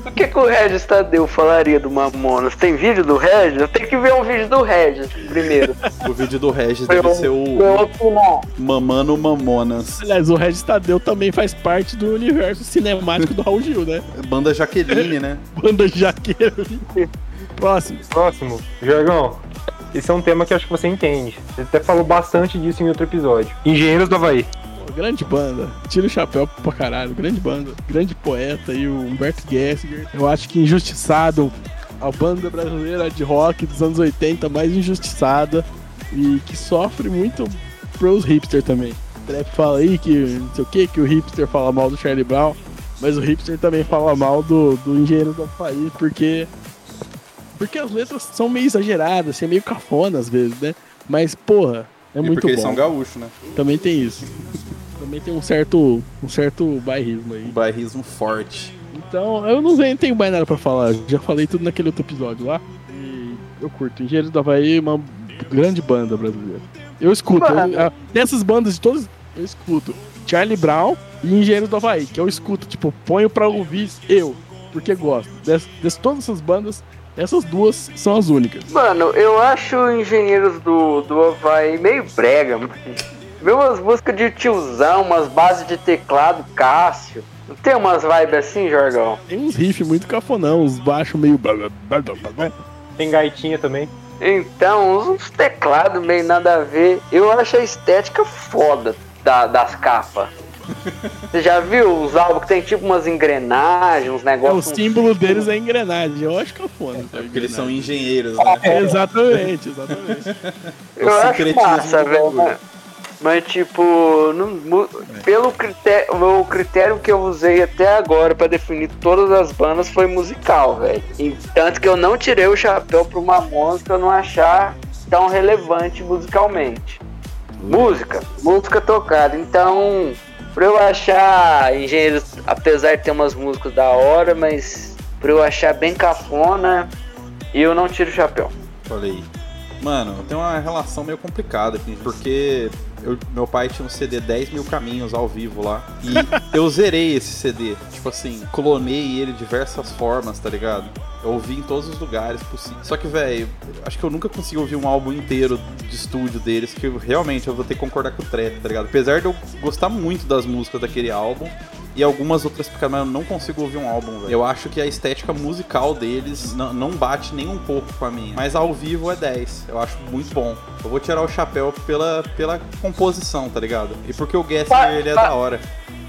O que, que o Regis Tadeu falaria do Mamonas? Tem vídeo do Regis? Eu tenho que ver um vídeo do Regis primeiro. O vídeo do Regis deve eu- ser o eu opinar. Mamano Mamonas. Aliás, o Regis Tadeu também faz parte do universo cinemático do Raul Gil, né? Banda Jaqueline, né? [laughs] Banda Jaqueline. Próximo. Próximo, Jorgão. Esse é um tema que eu acho que você entende. Você até falou bastante disso em outro episódio. Engenheiros do Havaí. Grande banda. Tira o chapéu pra caralho. Grande banda. Grande poeta e o Humberto Gessinger. Eu acho que injustiçado. A banda brasileira de rock dos anos 80 mais injustiçada. E que sofre muito pros hipster também. O Trap fala aí que não sei o que, que o hipster fala mal do Charlie Brown. Mas o hipster também fala mal do, do Engenheiro do Havaí, porque. Porque as letras são meio exageradas, assim, é meio cafona às vezes, né? Mas, porra, é e muito porque bom. eles são gaúchos, né? Também tem isso. Também tem um certo, um certo bairrismo aí. Um bairrismo forte. Então, eu não tenho, tenho mais nada pra falar. Já falei tudo naquele outro episódio lá. E eu curto. Engenheiros do Havaí é uma grande banda brasileira. Eu escuto. Eu, dessas bandas de todas, eu escuto. Charlie Brown e Engenheiros do Havaí, que eu escuto, tipo, ponho pra ouvir eu, porque gosto. De, de todas essas bandas, essas duas são as únicas. Mano, eu acho Engenheiros do, do Havaí meio brega, mano. Vê umas músicas de tiozão, umas bases de teclado, Cássio. Não tem umas vibes assim, Jorgão? Tem uns riffs muito cafonão, uns baixos meio. Tem gaitinha também. Então, uns- uns teclados meio nada a ver. Eu acho a estética foda da- das capas. Você já viu os álbuns que tem tipo umas engrenagens, uns É, o negócios. símbolo deles é engrenagem. Eu acho cafona. É porque eles são engenheiros, né? Exatamente, exatamente. [laughs] Eu o acho massa, velho. mas- Mas tipo, não mu- pelo critério, o critério que eu usei até agora pra definir todas as bandas foi musical, velho. Tanto que eu não tirei o chapéu pra uma música eu não achar tão relevante musicalmente. Música, música tocada. Então, pra eu achar Engenheiros, apesar de ter umas músicas da hora, mas pra eu achar bem cafona, eu não tiro o chapéu. Falei. Mano, tem uma relação meio complicada aqui, porque eu- meu pai tinha um CD 10 mil caminhos ao vivo lá. E eu zerei esse CD. Tipo assim, clonei ele de diversas formas, tá ligado? Eu ouvi em todos os lugares possíveis. Só que, velho, acho que eu nunca consegui ouvir um álbum inteiro de estúdio deles, que eu, realmente eu vou ter que concordar com o Trap, tá ligado? Apesar de eu gostar muito das músicas daquele álbum, e algumas outras pequenas, mas eu não consigo ouvir um álbum, velho. Eu acho que a estética musical deles não, não bate nem um pouco com a minha. Mas ao vivo é 10. Eu acho muito bom. Eu vou tirar o chapéu pela, pela composição, tá ligado? E porque o Pa- ele é da hora.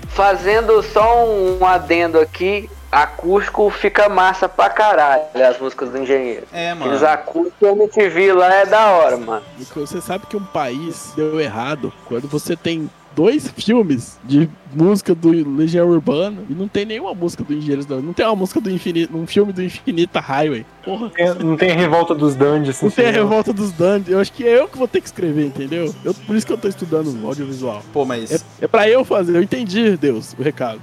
Fazendo só um adendo aqui, acústico fica massa pra caralho, as músicas do engenheiro. É, mano. acústicos MTV lá é da hora, mano. Você sabe que um país deu errado quando você tem dois filmes de música do Legião Urbana e não tem nenhuma música do Engenheiros da Não tem uma música do Infinito, um filme do Infinita Highway. Porra, não tem a revolta dos não assim, tem a não. revolta dos Dandy. Eu acho que é eu que vou ter que escrever, entendeu? Eu, por isso que eu tô estudando audiovisual. Pô, mas É, é pra eu fazer, eu entendi, Deus, o recado.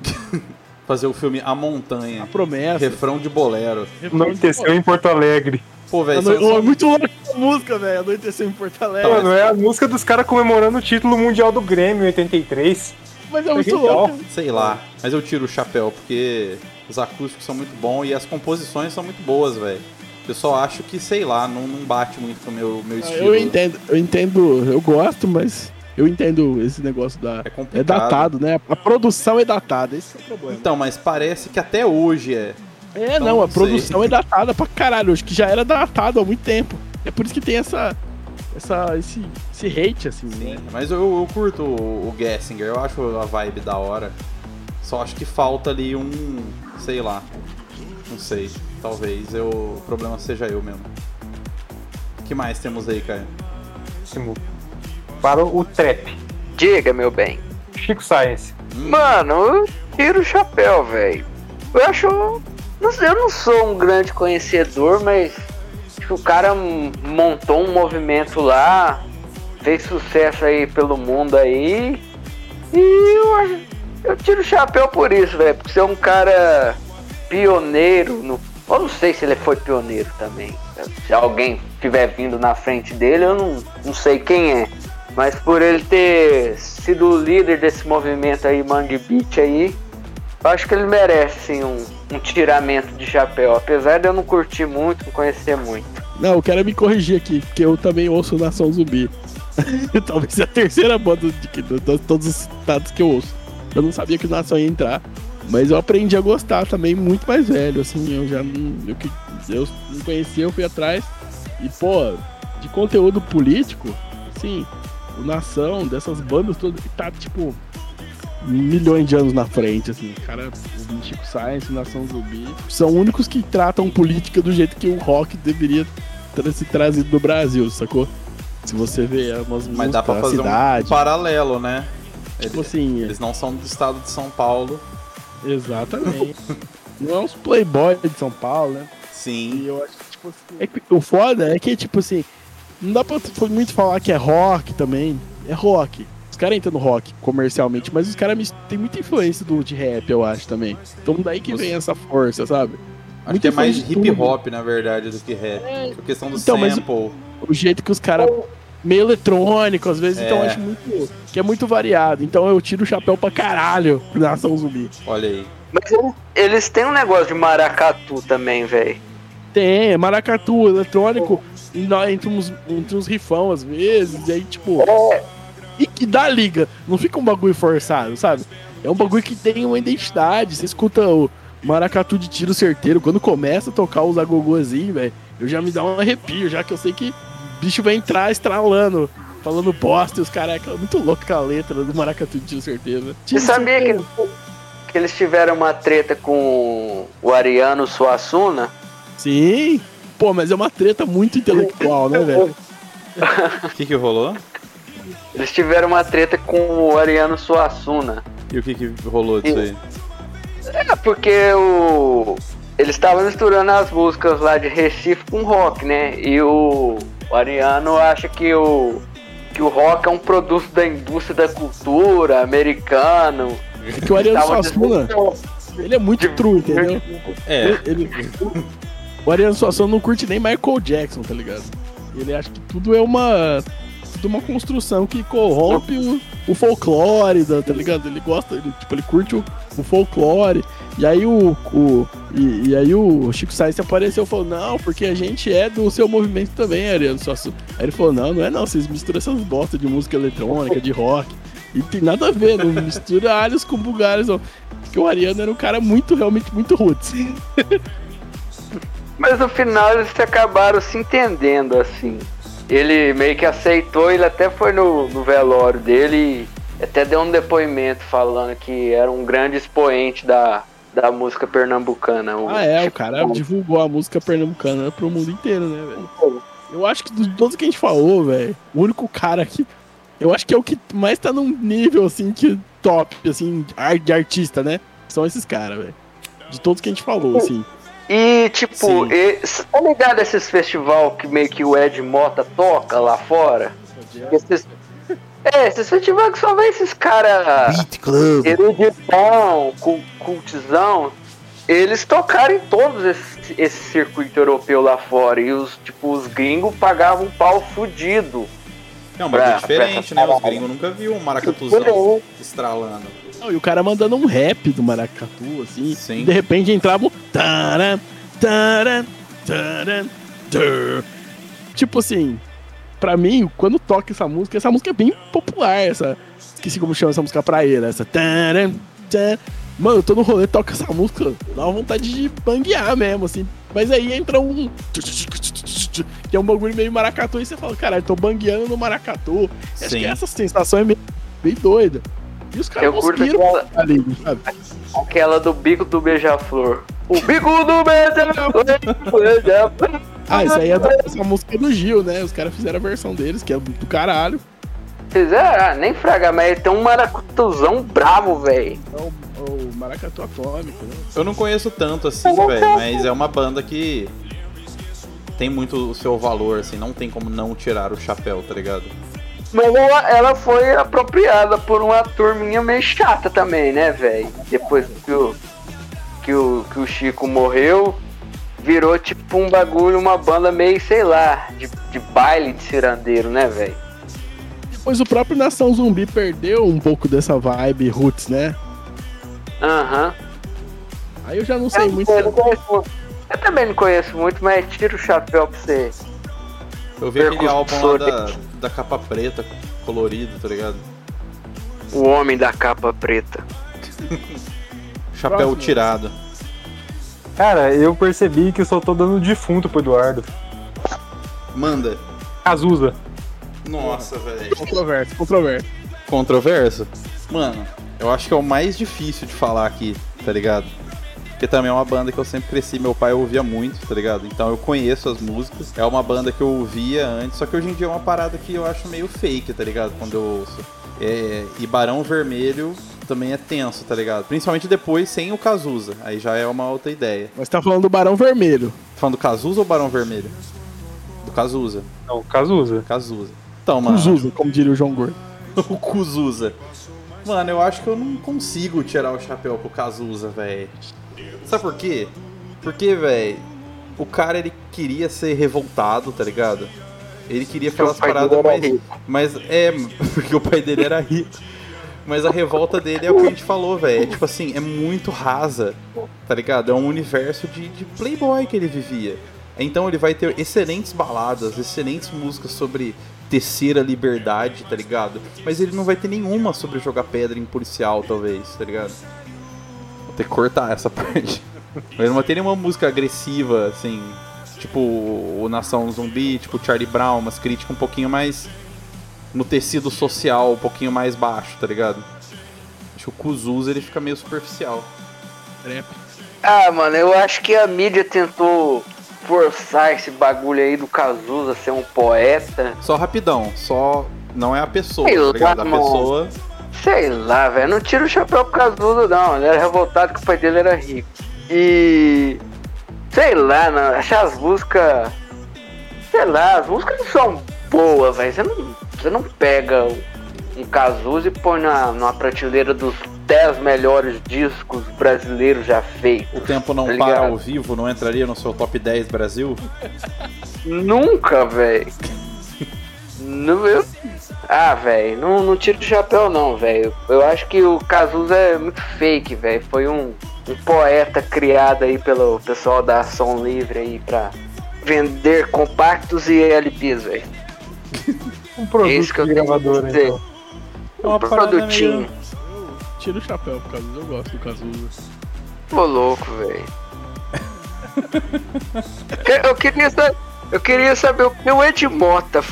fazer o filme A A Montanha. promessa. Refrão de bolero. Anoiteceu em Porto Alegre. Pô, velho, Ano... é muito louco essa música, velho. Anoiteceu em Porto Alegre. Mano, é a música dos caras comemorando o título mundial do Grêmio em 83. Mas é muito louco. sei lá. Mas eu tiro o chapéu, porque os acústicos são muito bons e as composições são muito boas, velho. Eu só acho que, sei lá, não, não bate muito com o meu, meu Ah, estilo. Eu entendo, eu entendo, eu gosto, mas eu entendo esse negócio da. É complicado. É datado, né? A produção é datada, esse é o problema. Então, mas parece que até hoje é. É, então, não, a não sei. produção é datada pra caralho, acho que já era datado há muito tempo. É por isso que tem essa. essa esse, esse hate, assim, Sim, né? mas eu, eu curto o, o Gessinger, eu acho a vibe da hora. Só acho que falta ali um. sei lá. Não sei. Talvez eu, o problema seja eu mesmo. O que mais temos aí, Caio? Para o Trap. Diga, meu bem. Chico Science. Mano, eu tiro o chapéu, velho. Eu acho. Eu não sou um grande conhecedor, mas. Que o cara montou um movimento lá, fez sucesso aí pelo mundo aí. E eu, eu tiro o chapéu por isso, velho. Porque você é um cara pioneiro no. Eu não sei se ele foi pioneiro também. Se alguém tiver vindo na frente dele, eu não, não sei quem é. Mas por ele ter sido o líder desse movimento aí, Mangue Beat aí, eu acho que ele merece sim um, um tiramento de chapéu. Apesar de eu não curtir muito, não conhecer muito. Não, eu quero me corrigir aqui, porque eu também ouço Nação Zumbi. [laughs] Talvez a terceira banda de, de, de todos os estados que eu ouço. Eu não sabia que o Nação ia entrar. Mas eu aprendi a gostar também muito mais velho, assim, eu já não. Eu, eu não conhecia, eu fui atrás. E, pô, de conteúdo político, assim, o Nação, dessas bandas todas, tá tipo. Milhões de anos na frente, assim. Cara, o Chico Science, Nação Zumbi, são únicos que tratam política do jeito que o rock deveria ter se trazido do Brasil, sacou? Se você vê umas Mas dá pra fazer cidade, um paralelo, né? tipo Eles, assim, eles não são do estado de São Paulo. exatamente. Não é uns playboy de São Paulo, né? E Sim. eu acho que, tipo assim. É que, o foda é que, tipo assim, não dá pra muito falar que é rock também. É rock. Os caras entram no rock comercialmente, mas os caras têm muita influência do, de rap, eu acho também. Então daí que vem essa força, sabe? Acho Muita que é mais hip hop, na verdade, do que rap. Por questão do Então, sample. O jeito que os caras. Meio eletrônico, às vezes, então eu É. acho muito. Que é muito variado. Então eu tiro o chapéu pra caralho pro Nação Zumbi. Olha aí. Mas eles, têm um negócio de maracatu também, velho. Tem, é maracatu, eletrônico, e nó- entre uns, entre uns rifão às vezes, e aí, tipo. E que dá liga. Não fica um bagulho forçado, sabe? É um bagulho que tem uma identidade. Você escuta o maracatu de tiro certeiro. Quando começa a tocar os agogôzinhos, velho, eu já me dá um arrepio, já que eu sei que o bicho vai entrar estralando, falando bosta e os caras. É muito louco com a letra do maracatu de tiro certeiro. né? Você sabia que, que eles tiveram uma treta com o Ariano Suassuna? Sim. Pô, mas é uma treta muito intelectual, né, velho? [laughs] O que que rolou? Eles tiveram uma treta com o Ariano Suassuna. E o que que rolou disso aí? É porque o. Eles estavam misturando as músicas lá de Recife com rock, né? E o, o Ariano acha que o. que o rock é um produto da indústria da cultura americano. É que o Ariano Suassuna, ele é muito true, entendeu? É, Ele, o Ariano Suassuna não curte nem Michael Jackson, tá ligado? Ele acha que tudo é uma. Tudo uma construção que corrompe o, o folclore, tá ligado? Ele gosta, ele, tipo, ele curte o, o folclore. E aí o. o e, e aí o Chico Sainz apareceu e falou, não, porque a gente é do seu movimento também, Ariano. Aí ele falou, não, não é não, vocês misturam essas bostas de música eletrônica, de rock. E tem nada a ver, não mistura alhos com bugalhos, não. Porque o Ariano era um cara muito, realmente muito roots. Mas no final eles acabaram se entendendo, assim. Ele meio que aceitou, ele até foi no, no velório dele e até deu um depoimento falando que era um grande expoente da, da música pernambucana. Ah, é, o cara divulgou a música pernambucana pro mundo inteiro, né, velho? Eu acho que de todos que a gente falou, velho, o único cara que. Eu acho que é o que mais tá num nível, assim, que top, assim, de artista, né? São esses caras, velho. De todos que a gente falou, assim. E, tipo, e, tá ligado esses festival que meio que o Ed Mota toca lá fora? Esses, é, esses festivais que só vem esses caras Beat Club. eruditão, cu- cultizão, eles tocaram em todos esse, esse circuito europeu lá fora. E os, tipo, os gringos pagavam um pau fudido. É um bagulho diferente, né? Os gringos nunca viu um maracatuzão estralando. Não, e o cara mandando um rap do maracatu, assim. Sim. De repente entrava um. taran, taran, taran, tar. Tipo assim, pra mim, quando toca essa música, essa música é bem popular, essa. Esqueci como chama essa música praeira, essa. taran, taran. Mano, eu tô no rolê, toca essa música, dá uma vontade de banguear mesmo, assim. Mas aí entra um. [laughs] Que é um bagulho meio maracatu, e você fala, caralho, tô bangueando no maracatu. Acho que essa sensação é meio, bem doida. E os caras Eu curto conseguiram aquela, ali, sabe? aquela do bico do beija-flor. O bico do beija-flor. [laughs] Ah, isso aí é da, essa música do Gil, né? Os caras fizeram a versão deles, que é do caralho. Fizeram, ah, nem fraga, mas ele tem um maracutuzão bravo, velho. É o, o Maracatu Atômico, né? Eu não conheço tanto assim, velho, mas é uma banda que tem muito o seu valor, assim, não tem como não tirar o chapéu, tá ligado? Ela, foi apropriada por uma turminha meio chata também, né, velho? Depois que o, que, o, que o Chico morreu, virou tipo um bagulho, uma banda meio, sei lá, de, de baile de cirandeiro, né, velho? Depois o próprio Nação Zumbi perdeu um pouco dessa vibe roots, né? Aham. Aí eu já não sei Eu, muito. eu muito. Eu também não conheço muito, mas tira o chapéu pra você. Eu vi aquele álbum lá da, da capa preta, colorido, tá ligado? O homem da capa preta. [laughs] Chapéu Próximo. tirado. Cara, eu percebi que eu só tô dando defunto pro Eduardo. Manda. Cazuza. Nossa, velho. Controverso, controverso. Controverso? Mano, Eu acho que é o mais difícil de falar aqui, tá ligado? Porque também é uma banda que eu sempre cresci, meu pai ouvia muito, tá ligado? Então eu conheço as músicas. É uma banda que eu ouvia antes, só que hoje em dia é uma parada que eu acho meio fake, tá ligado? Quando eu ouço. É, e Barão Vermelho também é tenso, tá ligado? Principalmente depois sem o Cazuza. Aí já é uma outra ideia. Mas tá falando do Barão Vermelho. Falando do Cazuza ou Barão Vermelho? Do Cazuza. Não, Cazuza. Cazuza. Então, mano. Cuzuza, como diria o João Gordo. [laughs] o Cuzuza. Mano, eu acho que eu não consigo tirar o chapéu pro Cazuza, velho. Sabe por quê? Porque, velho, o cara ele queria ser revoltado, tá ligado? Ele queria falar as paradas rico. Mas é, [laughs] porque o pai dele era rico. Mas a revolta dele é o que a gente falou, velho. É tipo assim, é muito rasa, tá ligado? É um universo de, de playboy que ele vivia. Então ele vai ter excelentes baladas, excelentes músicas sobre tecer a liberdade, tá ligado? Mas ele não vai ter nenhuma sobre jogar pedra em policial, talvez, tá ligado? Vou ter que cortar essa [laughs] parte. Mas não vai ter nenhuma música agressiva, assim, tipo o Nação Zumbi, tipo Charlie Brown, umas críticas um pouquinho mais no tecido social, um pouquinho mais baixo, tá ligado? Acho que o Kuzuza ele fica meio superficial. Trap. Ah, mano, eu acho que a mídia tentou forçar esse bagulho aí do Cazuza ser um poeta. Só rapidão, só não é a pessoa, Sei tá ligado? A pessoa Sei lá, velho. Não tira o chapéu pro Cazuza, não. Ele era revoltado que o pai dele era rico. E. Sei lá, não. Achar as músicas. Sei lá, as músicas não são boas, velho. Você não, você não pega um Cazuza e põe na, numa prateleira dos 10 melhores discos brasileiros já feitos. o tempo não Tá para ao vivo, não entraria no seu top 10 Brasil? Nunca, velho. [laughs] Eu... Ah, velho, não, não tiro o chapéu não, velho. Eu acho que o Cazuza é muito fake, velho. Foi um, um poeta criado aí pelo pessoal da Ação Livre aí pra vender compactos e LPs, velho. [laughs] Um produto Esse que eu de gravadora, então. É Um produtinho. meio- Eu tiro o chapéu pro Cazuza, eu gosto do Cazuza. Ô louco, velho. [laughs] Eu queria saber. Eu queria saber o que o Ed Mota.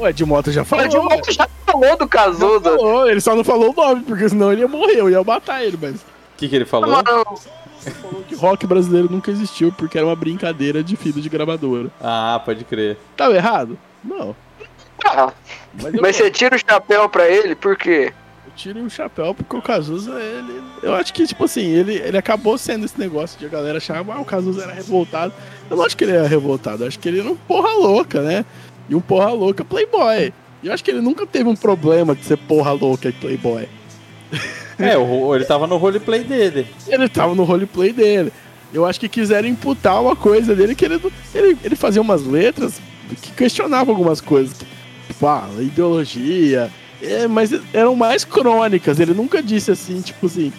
O Ed Mota já O falou. Ed Mota já falou do Cazuza. falou, ele só não falou o nome, porque senão ele ia morrer, eu ia matar ele, mas O que, que ele falou? Mano, falou que rock brasileiro nunca existiu porque era uma brincadeira de filho de gravadora. Ah, pode crer. Tava errado? Não. ah, Mas eu, mas você tira o chapéu pra ele, por quê? eu tiro o chapéu porque o Cazuza, ele. Eu acho que, tipo assim, ele, ele acabou sendo esse negócio de a galera achar, ah, o Cazuza era revoltado. Eu não acho que ele era revoltado, eu acho que ele era um porra louca, né? E um porra louca playboy. E eu acho que ele nunca teve um problema de ser porra louca e playboy. [laughs] É, ele tava no roleplay dele. Ele tava no roleplay dele. Eu acho que quiseram imputar uma coisa dele que ele, ele, ele fazia umas letras que questionavam algumas coisas. Tipo, ah, ideologia. É, mas eram mais crônicas. Ele nunca disse assim, tipo assim,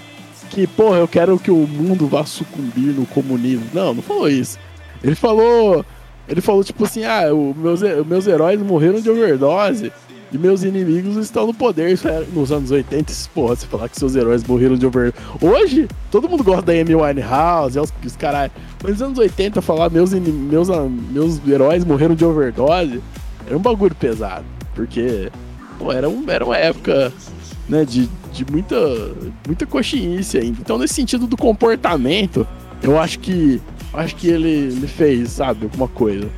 que, porra, eu quero que o mundo vá sucumbir no comunismo. Não, não falou isso. Ele falou. Ele falou, tipo assim, ah, o meus, meus heróis morreram de overdose. E meus inimigos estão no poder. Isso era nos anos 80, esses porra, você falar que seus heróis morreram de overdose. Hoje, todo mundo gosta da Amy Winehouse, os, os caralho. Mas nos anos 80, falar meus, meus, ah, meus heróis morreram de overdose era um bagulho pesado. Porque, pô, era, um, era uma época, né, de, de muita, muita coxinice ainda. Então, nesse sentido do comportamento, eu acho que, acho que ele, ele fez, sabe, alguma coisa.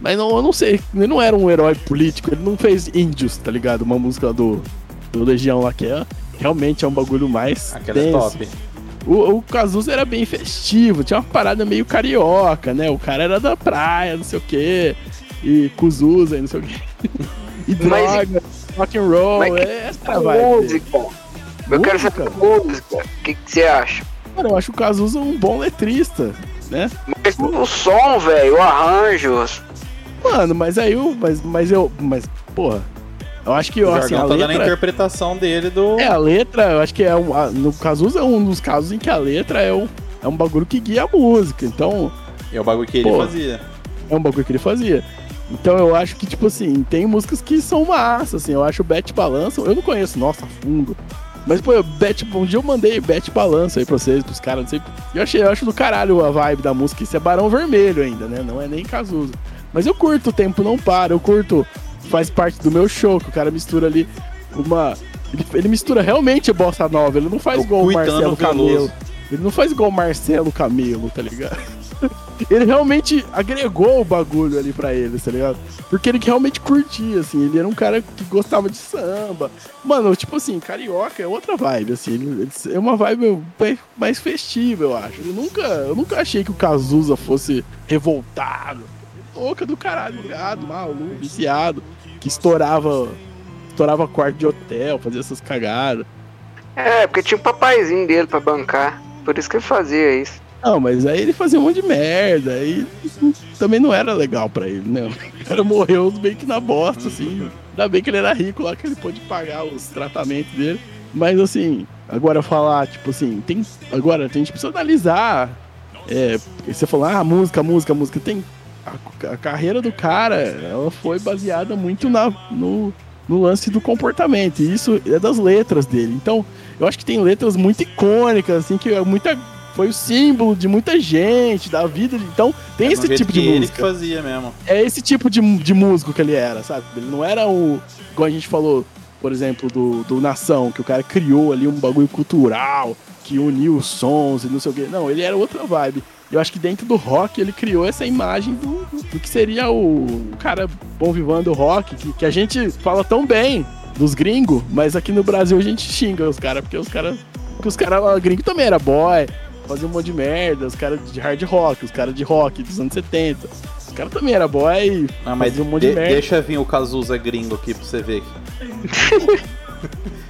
Mas não, eu não sei, ele não era um herói político, ele não fez Índios, tá ligado? Uma música do, do Legião lá que é, realmente é um bagulho mais Aquela é top. O, o Cazuza era bem festivo, tinha uma parada meio carioca, né? O cara era da praia, não sei o quê, e Cuzuza, não sei o quê. [laughs] E Mas- droga, rock and roll, Mas que- é essa A vibe. música. Eu quero saber música. O que, que você acha? Cara, eu acho o Cazuza um bom letrista, né? Mas o som, velho, o arranjo. Mano, mas aí eu. Mas, mas eu. Mas, porra. Eu acho que O assim, a tá dando a letra. interpretação dele do. É, a letra, eu acho que é um. No Cazuza é um dos casos em que a letra é um, é um bagulho que guia a música. Então, É o bagulho que ele fazia. é um bagulho que ele fazia. Então eu acho que, tipo assim, tem músicas que são massa, assim. Eu acho o Bet Balança. Eu não conheço, nossa, fundo. Mas, pô, Bet, um dia eu mandei Bet Balança aí pra vocês, pros caras, não sei. Eu achei, eu acho do caralho a vibe da música. Isso é Barão Vermelho ainda, né? Não é nem Cazuza. Mas eu curto o tempo não para, eu curto. Faz parte do meu show, que o cara mistura ali uma, Ele, ele mistura realmente a bossa nova, ele não faz igual o Marcelo Veloso. Camelo. Ele não faz igual o Marcelo Camelo, tá ligado? [laughs] Ele realmente agregou o bagulho ali pra ele, tá ligado? Porque ele realmente curtia, assim. Ele era um cara que gostava de samba. Mano, tipo assim, carioca é outra vibe, assim. Ele, ele- é uma vibe mais festiva, eu acho. Eu nunca, eu nunca achei que o Cazuza fosse revoltado. Louca do caralho, ligado, maluco, viciado. Que estourava, estourava quarto de hotel, fazia essas cagadas. É, porque tinha um papaizinho dele pra bancar. Por isso que ele fazia isso. Não, mas aí ele fazia um monte de merda, aí também não era legal pra ele, né? O cara morreu meio que na bosta, assim. Ainda bem que ele era rico lá, que ele pôde pagar os tratamentos dele. Mas assim, agora falar, tipo assim, tem. Agora, a gente precisa analisar. É, você falou, ah, música, música, música. Tem. A, a carreira do cara, ela foi baseada muito na, no, no lance do comportamento. E isso é das letras dele. Então, eu acho que tem letras muito icônicas, assim, que é muita foi o símbolo de muita gente, da vida. Então, tem É esse tipo de que ele que música. fazia mesmo. É esse tipo de, de músico que ele era, sabe? Ele não era o. Igual a gente falou, por exemplo, do, do Nação, que o cara criou ali um bagulho cultural, que uniu os sons e não sei o quê. Não, ele era outra vibe. Eu acho que dentro do rock ele criou essa imagem do, do que seria o, o cara bom vivando do rock, que, que a gente fala tão bem dos gringos, mas aqui no Brasil a gente xinga os caras, porque os caras. Porque os caras gringos também era boy, fazia um monte de merda, os caras de hard rock, os caras de rock dos anos 70. Os caras também era boy, Ah, mas um monte de- de merda. deixa vir o Cazuza gringo aqui pra você ver. [laughs]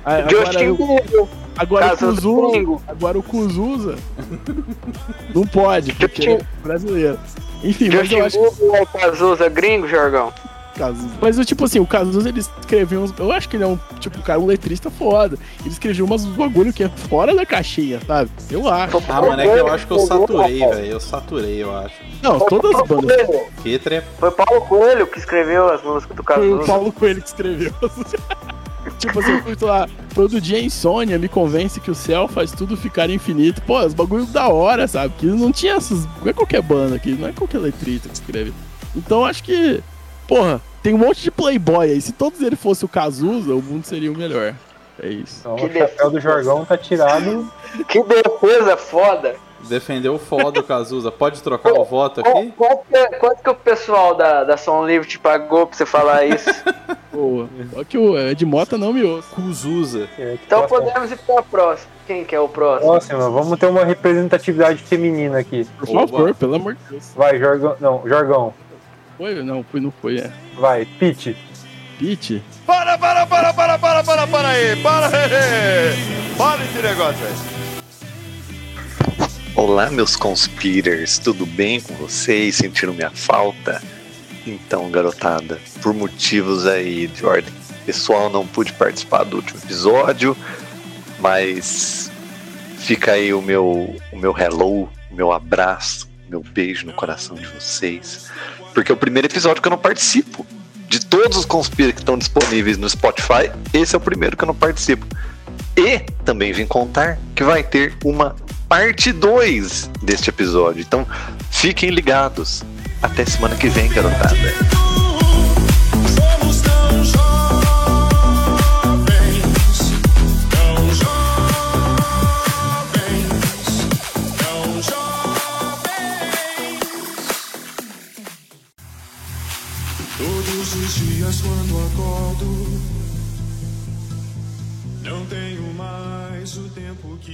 Ah, Agora, o- Bieber, agora, o gringo. agora o Kuzuza não pode, porque é brasileiro. Enfim, mas eu acho Bieber é Cazuza gringo, Jorgão. Cazuza. Mas eu, tipo assim, o Cazuza ele escreveu uns. Eu acho que ele é um, tipo, cara, um letrista foda. Ele escreveu umas bagulho que é fora da caixinha, sabe? Eu acho. Ah, mano, é que eu acho que eu saturei, velho. Eu saturei, eu acho. Não, todas as Paulo bandas. Coelho. Que tre... Foi Paulo Coelho que escreveu as músicas do Foi o Cazuza. Paulo Coelho que escreveu. [laughs] tipo assim, eu fui lá, todo dia insônia me convence que o céu faz tudo ficar infinito. Pô, os bagulho da hora, sabe? Que não tinha essas. Não é qualquer banda aqui, não é qualquer letrista que escreve. Então acho que. Porra, tem um monte de playboy aí. Se todos eles fossem o Cazuza, o mundo seria o melhor. É isso. Então, Que o chapéu do Jorgão tá tirado. Que defesa foda. Defendeu foda o Cazuza. Pode trocar o voto aqui? Quanto que, quanto que o pessoal da, da Som Livre te pagou pra você falar isso? [laughs] Boa. Só que o Ed Mota não me ouça. Cazuza. Então podemos ir pra próxima. Quem que é o próximo? Próxima, vamos ter uma representatividade feminina aqui. Por favor, pelo amor de Deus. Vai, Jorgão. Não, Jorgão. Foi? Não, foi, não foi, é. Vai, Pete. Pete? Para, para, para, para, para, para, para aí! Para, [laughs] para esse negócio aí! Olá, meus conspirators, tudo bem com vocês? Sentiram minha falta? Então, garotada, por motivos aí de ordem pessoal, não pude participar do último episódio, mas fica aí o meu, o meu hello, o meu abraço, meu beijo no coração de vocês, porque é o primeiro episódio que eu não participo. De todos os conspiras que estão disponíveis no Spotify, esse é o primeiro que eu não participo. E também vim contar que vai ter uma parte 2 deste episódio. Então fiquem ligados. Até semana que vem, garotada.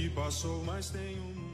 Passou, mas tenho muito.